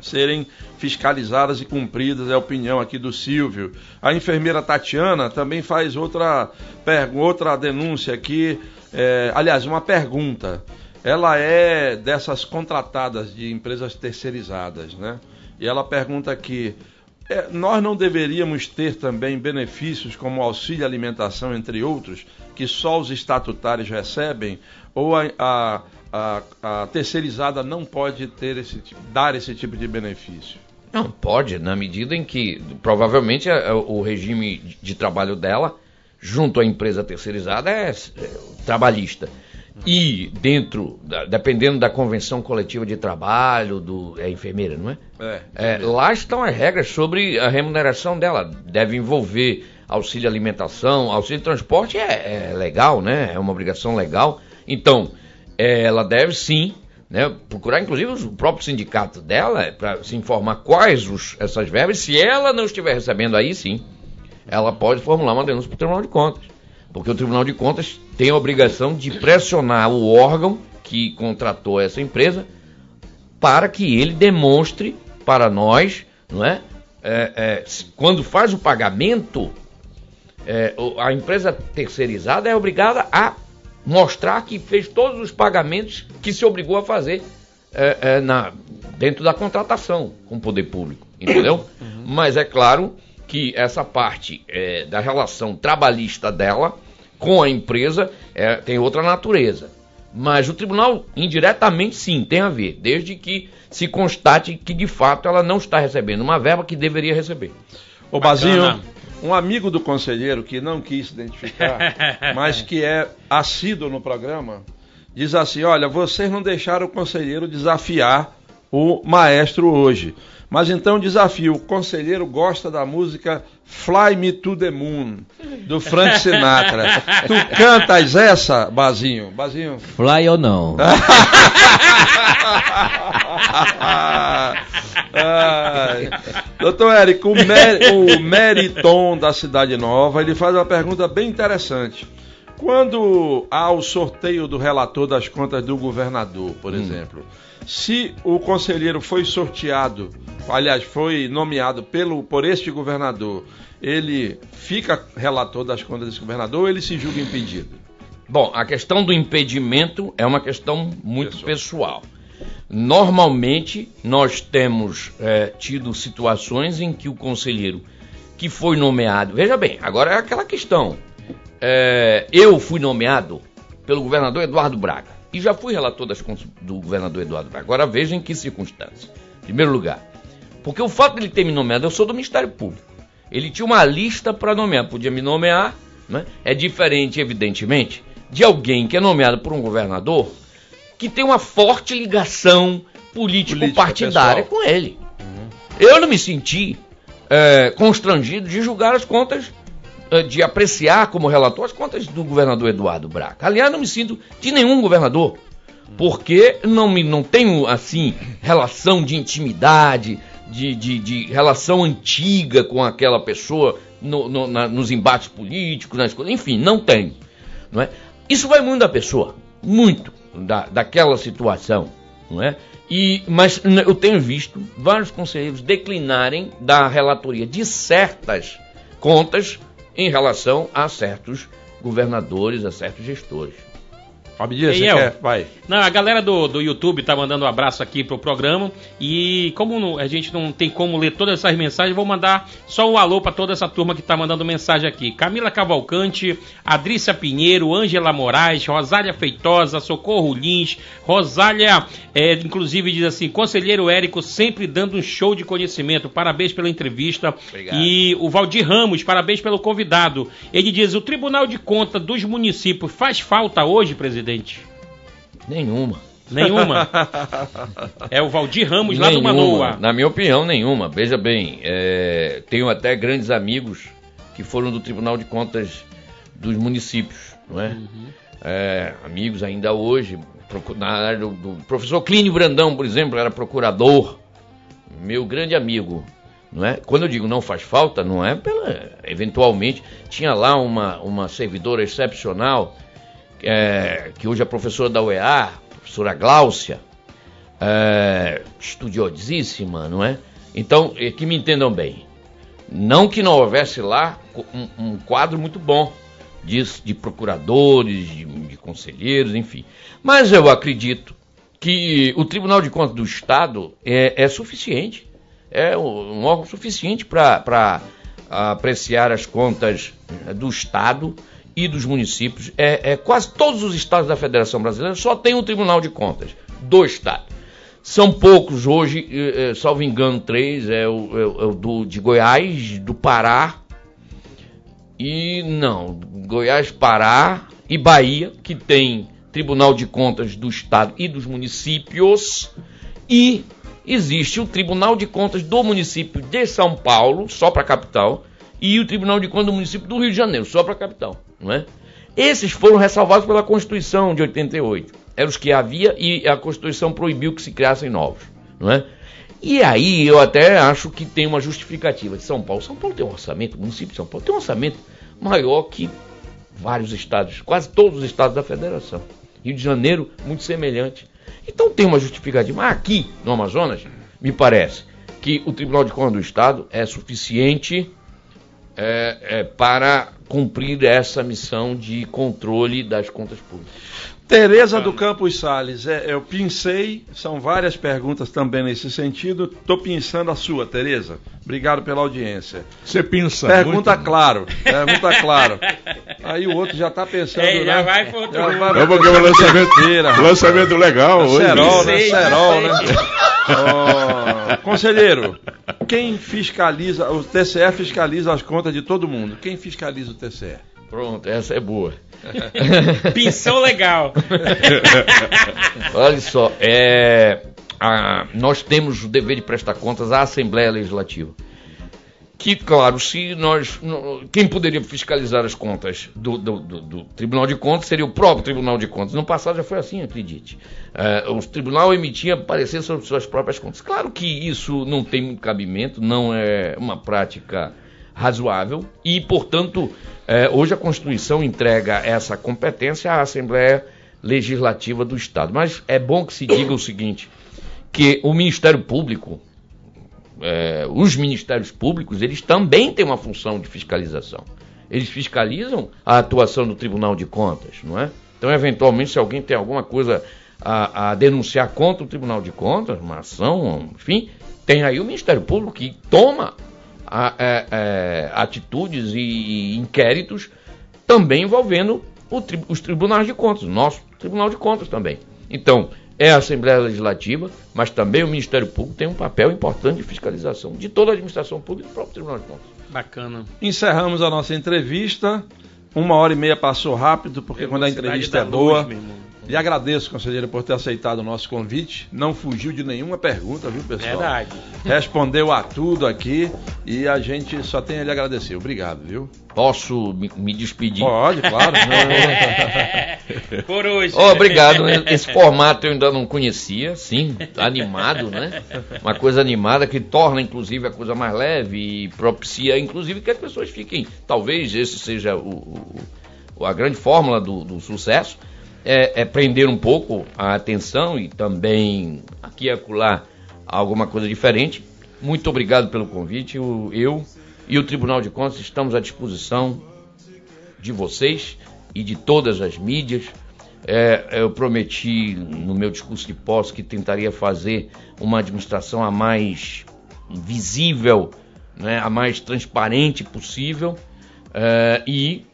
serem fiscalizadas e cumpridas, é a opinião aqui do Silvio. A enfermeira Tatiana também faz outra, outra denúncia aqui, é, aliás, uma pergunta. Ela é dessas contratadas de empresas terceirizadas, né? E ela pergunta aqui: é, nós não deveríamos ter também benefícios como auxílio alimentação, entre outros, que só os estatutários recebem? Ou a, a, a, a terceirizada não pode ter esse, dar esse tipo de benefício? Não, pode, na medida em que provavelmente é, é, o regime de- de trabalho dela, junto à empresa terceirizada, é, é trabalhista. E dentro, dependendo da convenção coletiva de trabalho, do, é enfermeira, não é? É. É, lá estão as regras sobre a remuneração dela. Deve envolver auxílio alimentação, auxílio transporte é, é legal, né? É uma obrigação legal. Então, é, ela deve sim, né? Procurar inclusive o próprio sindicato dela para se informar quais os, essas verbas. Se ela não estiver recebendo aí, sim, ela pode formular uma denúncia para o Tribunal de Contas Porque o Tribunal de Contas tem a obrigação de pressionar o órgão que contratou essa empresa para que ele demonstre para nós, não é? é, é quando faz o pagamento, é, a empresa terceirizada é obrigada a mostrar que fez todos os pagamentos que se obrigou a fazer é, é, na, dentro da contratação com o poder público, entendeu? Uhum. Mas é claro que essa parte é, da relação trabalhista dela com a empresa é, tem outra natureza. Mas o tribunal, indiretamente, sim, tem a ver, desde que se constate que de fato ela não está recebendo uma verba que deveria receber. Ô Bazinho, um amigo do conselheiro que não quis identificar, mas que é assíduo no programa, diz assim: Olha, vocês não deixaram o conselheiro desafiar o maestro hoje. Mas então desafio: o conselheiro gosta da música Fly Me to the Moon, do Frank Sinatra. tu cantas essa, Bazinho? Bazinho? Fly ou não? Doutor Érico, o, Mer, o Meriton da Cidade Nova, ele faz uma pergunta bem interessante. Quando há o sorteio do relator das contas do governador, por hum. exemplo, se o conselheiro foi sorteado, aliás, foi nomeado pelo, por este governador, ele fica relator das contas desse governador ou ele se julga impedido? Bom, a questão do impedimento é uma questão muito pessoal. pessoal. Normalmente, nós temos é, tido situações em que o conselheiro que foi nomeado. Veja bem, agora é aquela questão. É, eu fui nomeado pelo governador Eduardo Braga e já fui relator das contas do governador Eduardo Braga. Agora veja em que circunstâncias. Em primeiro lugar, porque o fato de ele ter me nomeado, eu sou do Ministério Público. Ele tinha uma lista para nomear, podia me nomear. Né? É diferente, evidentemente, de alguém que é nomeado por um governador que tem uma forte ligação político-partidária com ele. Uhum. Eu não me senti é, constrangido de julgar as contas, de apreciar como relator as contas do governador Eduardo Braga. Aliás, não me sinto de nenhum governador, porque não, me, não tenho, assim, relação de intimidade, de, de, de relação antiga com aquela pessoa no, no, na, nos embates políticos, nas coisas, enfim, não tenho. Não é? Isso vai muito da pessoa, muito da, daquela situação, não é? E, mas eu tenho visto vários conselheiros declinarem da relatoria de certas contas em relação a certos governadores, a certos gestores. Dias, você quer? Vai. Não, a galera do, do YouTube tá mandando um abraço aqui pro programa. E como não, a gente não tem como ler todas essas mensagens, vou mandar só um alô para toda essa turma que tá mandando mensagem aqui. Camila Cavalcante, Adrícia Pinheiro, Ângela Moraes, Rosália Feitosa, Socorro Lins, Rosália, é, inclusive diz assim: Conselheiro Érico sempre dando um show de conhecimento. Parabéns pela entrevista. Obrigado. E o Valdir Ramos, parabéns pelo convidado. Ele diz: o Tribunal de Conta dos Municípios faz falta hoje, presidente? Presidente? Nenhuma. Nenhuma. é o Valdir Ramos nenhuma. lá do Manoa. Na minha opinião, nenhuma. Veja bem, é, tenho até grandes amigos que foram do Tribunal de Contas dos municípios, não é? Uhum. é amigos ainda hoje, na área do, do professor Clínio Brandão, por exemplo, era procurador, meu grande amigo, não é? Quando eu digo não faz falta, não é pela eventualmente tinha lá uma uma servidora excepcional é, que hoje é professora da UEA, professora Gláucia, é, estudiosíssima, não é? Então, que me entendam bem. Não que não houvesse lá um, um quadro muito bom de, de procuradores, de, de, conselheiros, enfim. Mas eu acredito que o Tribunal de Contas do Estado é, é suficiente, é um órgão suficiente para apreciar as contas do Estado e dos municípios. É, é, quase todos os estados da Federação Brasileira só tem um Tribunal de Contas. Do Estado. São poucos hoje, é, salvo engano, três, é o, é, é o do, de Goiás, do Pará, e não, Goiás, Pará e Bahia, que tem Tribunal de Contas do Estado e dos municípios, e existe o Tribunal de Contas do município de São Paulo, só para a capital, e o Tribunal de Contas do município do Rio de Janeiro, só para a capital não é? Esses foram ressalvados pela Constituição de 88. Eram os que havia e a Constituição proibiu que se criassem novos, não é? E aí eu até acho que tem uma justificativa de São Paulo. São Paulo tem um orçamento, o município de São Paulo tem um orçamento maior que vários estados, quase todos os estados da federação. Rio de Janeiro, muito semelhante. Então tem uma justificativa. Mas aqui no Amazonas, me parece que o Tribunal de Contas do Estado é suficiente é, é, para cumprir essa missão de controle das contas públicas. Tereza do Campos Sales, é, eu pensei, são várias perguntas também nesse sentido. Estou pensando a sua, Tereza. Obrigado pela audiência. Você pensa Pergunta muito. claro, pergunta claro. Aí o outro já está pensando, É, já né? vai pro outro Já vai É porque o lançamento, lançamento legal hoje. Cerol, né? Sei. né? Ó, conselheiro, quem fiscaliza, o TCE fiscaliza as contas de todo mundo. Quem fiscaliza o TCE? Pronto, essa é boa. Pinção legal. Olha só, é, a- nós temos o dever de prestar contas à Assembleia Legislativa. Que, claro, se nós. Quem poderia fiscalizar as contas do, do- do- do Tribunal de Contas seria o próprio Tribunal de Contas. No passado já foi assim, acredite. É, o tribunal emitia parecer sobre suas próprias contas. Claro que isso não tem muito cabimento, não é uma prática razoável e, portanto, é, hoje a Constituição entrega essa competência à Assembleia Legislativa do Estado. Mas é bom que se diga o seguinte: que o Ministério Público, é, os ministérios públicos, eles também têm uma função de fiscalização. Eles fiscalizam a atuação do Tribunal de Contas, não é? Então, eventualmente, se alguém tem alguma coisa a, a denunciar contra o Tribunal de Contas, uma ação, enfim, tem aí o Ministério Público que toma a- é, é, atitudes e, inquéritos também envolvendo os tribunais de contas, o nosso Tribunal de Contas também. Então, é a Assembleia Legislativa, mas também o Ministério Público tem um papel importante de fiscalização de toda a administração pública e do próprio Tribunal de Contas. Bacana. Encerramos a nossa entrevista. Uma hora e meia passou rápido, porque quando a entrevista é boa. E agradeço, conselheiro, por ter aceitado o nosso convite. Não fugiu de nenhuma pergunta, viu, pessoal? Verdade. Respondeu a tudo aqui e a gente só tem a lhe agradecer. Obrigado, viu? Posso me, me despedir? Pode, claro. Por hoje. Oh, obrigado. né? Esse formato eu ainda não conhecia, sim, animado, né? Uma coisa animada que torna, inclusive, a coisa mais leve e propicia, inclusive, que as pessoas fiquem. Talvez esse seja o, o- a grande fórmula do, do sucesso, é, é prender um pouco a atenção e também aqui e acolá alguma coisa diferente. Muito obrigado pelo convite. O- Eu e o Tribunal de Contas estamos à disposição de vocês e de todas as mídias. É, eu prometi no meu discurso de posse que tentaria fazer uma administração a mais visível, né, a mais transparente possível. É, e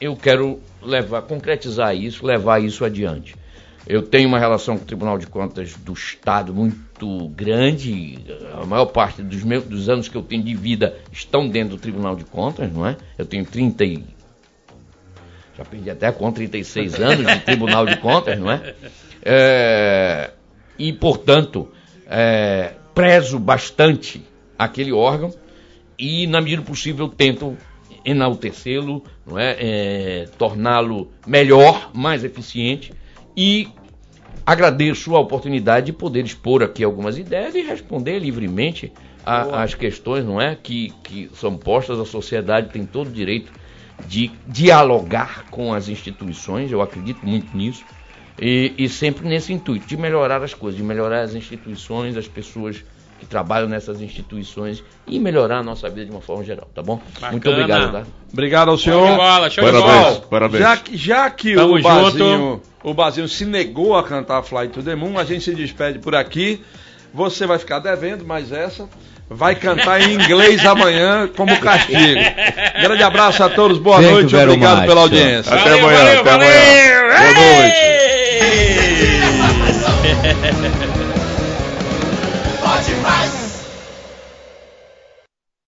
eu quero levar, concretizar isso, levar isso adiante. Eu tenho uma relação com o Tribunal de Contas do Estado muito grande. A maior parte dos, meus, dos anos que eu tenho de vida estão dentro do Tribunal de Contas, não é? Eu tenho 30 e... Já perdi até com 36 anos de Tribunal de Contas, não é? É, e, portanto, é, prezo bastante aquele órgão e, na medida do possível, tento enaltecê-lo, não é? É, torná-lo melhor, mais eficiente e agradeço a oportunidade de poder expor aqui algumas ideias e responder livremente às questões, não é, que, que são postas. A sociedade tem todo o direito de dialogar com as instituições. Eu acredito muito nisso e, e sempre nesse intuito de melhorar as coisas, de melhorar as instituições, as pessoas que trabalham nessas instituições e melhorar a nossa vida de uma forma geral, tá bom? Muito Bacana. obrigado, tá? Obrigado ao Show senhor. de bola, show de Parabéns, bola. parabéns. Já que, já que Tamo o Bazinho, junto. o Bazinho se negou a cantar Fly to the Moon, a gente se despede por aqui. Você vai ficar devendo, mas essa vai cantar em inglês amanhã como castigo. Grande abraço a todos, boa Thank you noite, very obrigado much. pela audiência. Até Valeu, amanhã, valeu, até valeu. amanhã. Boa noite.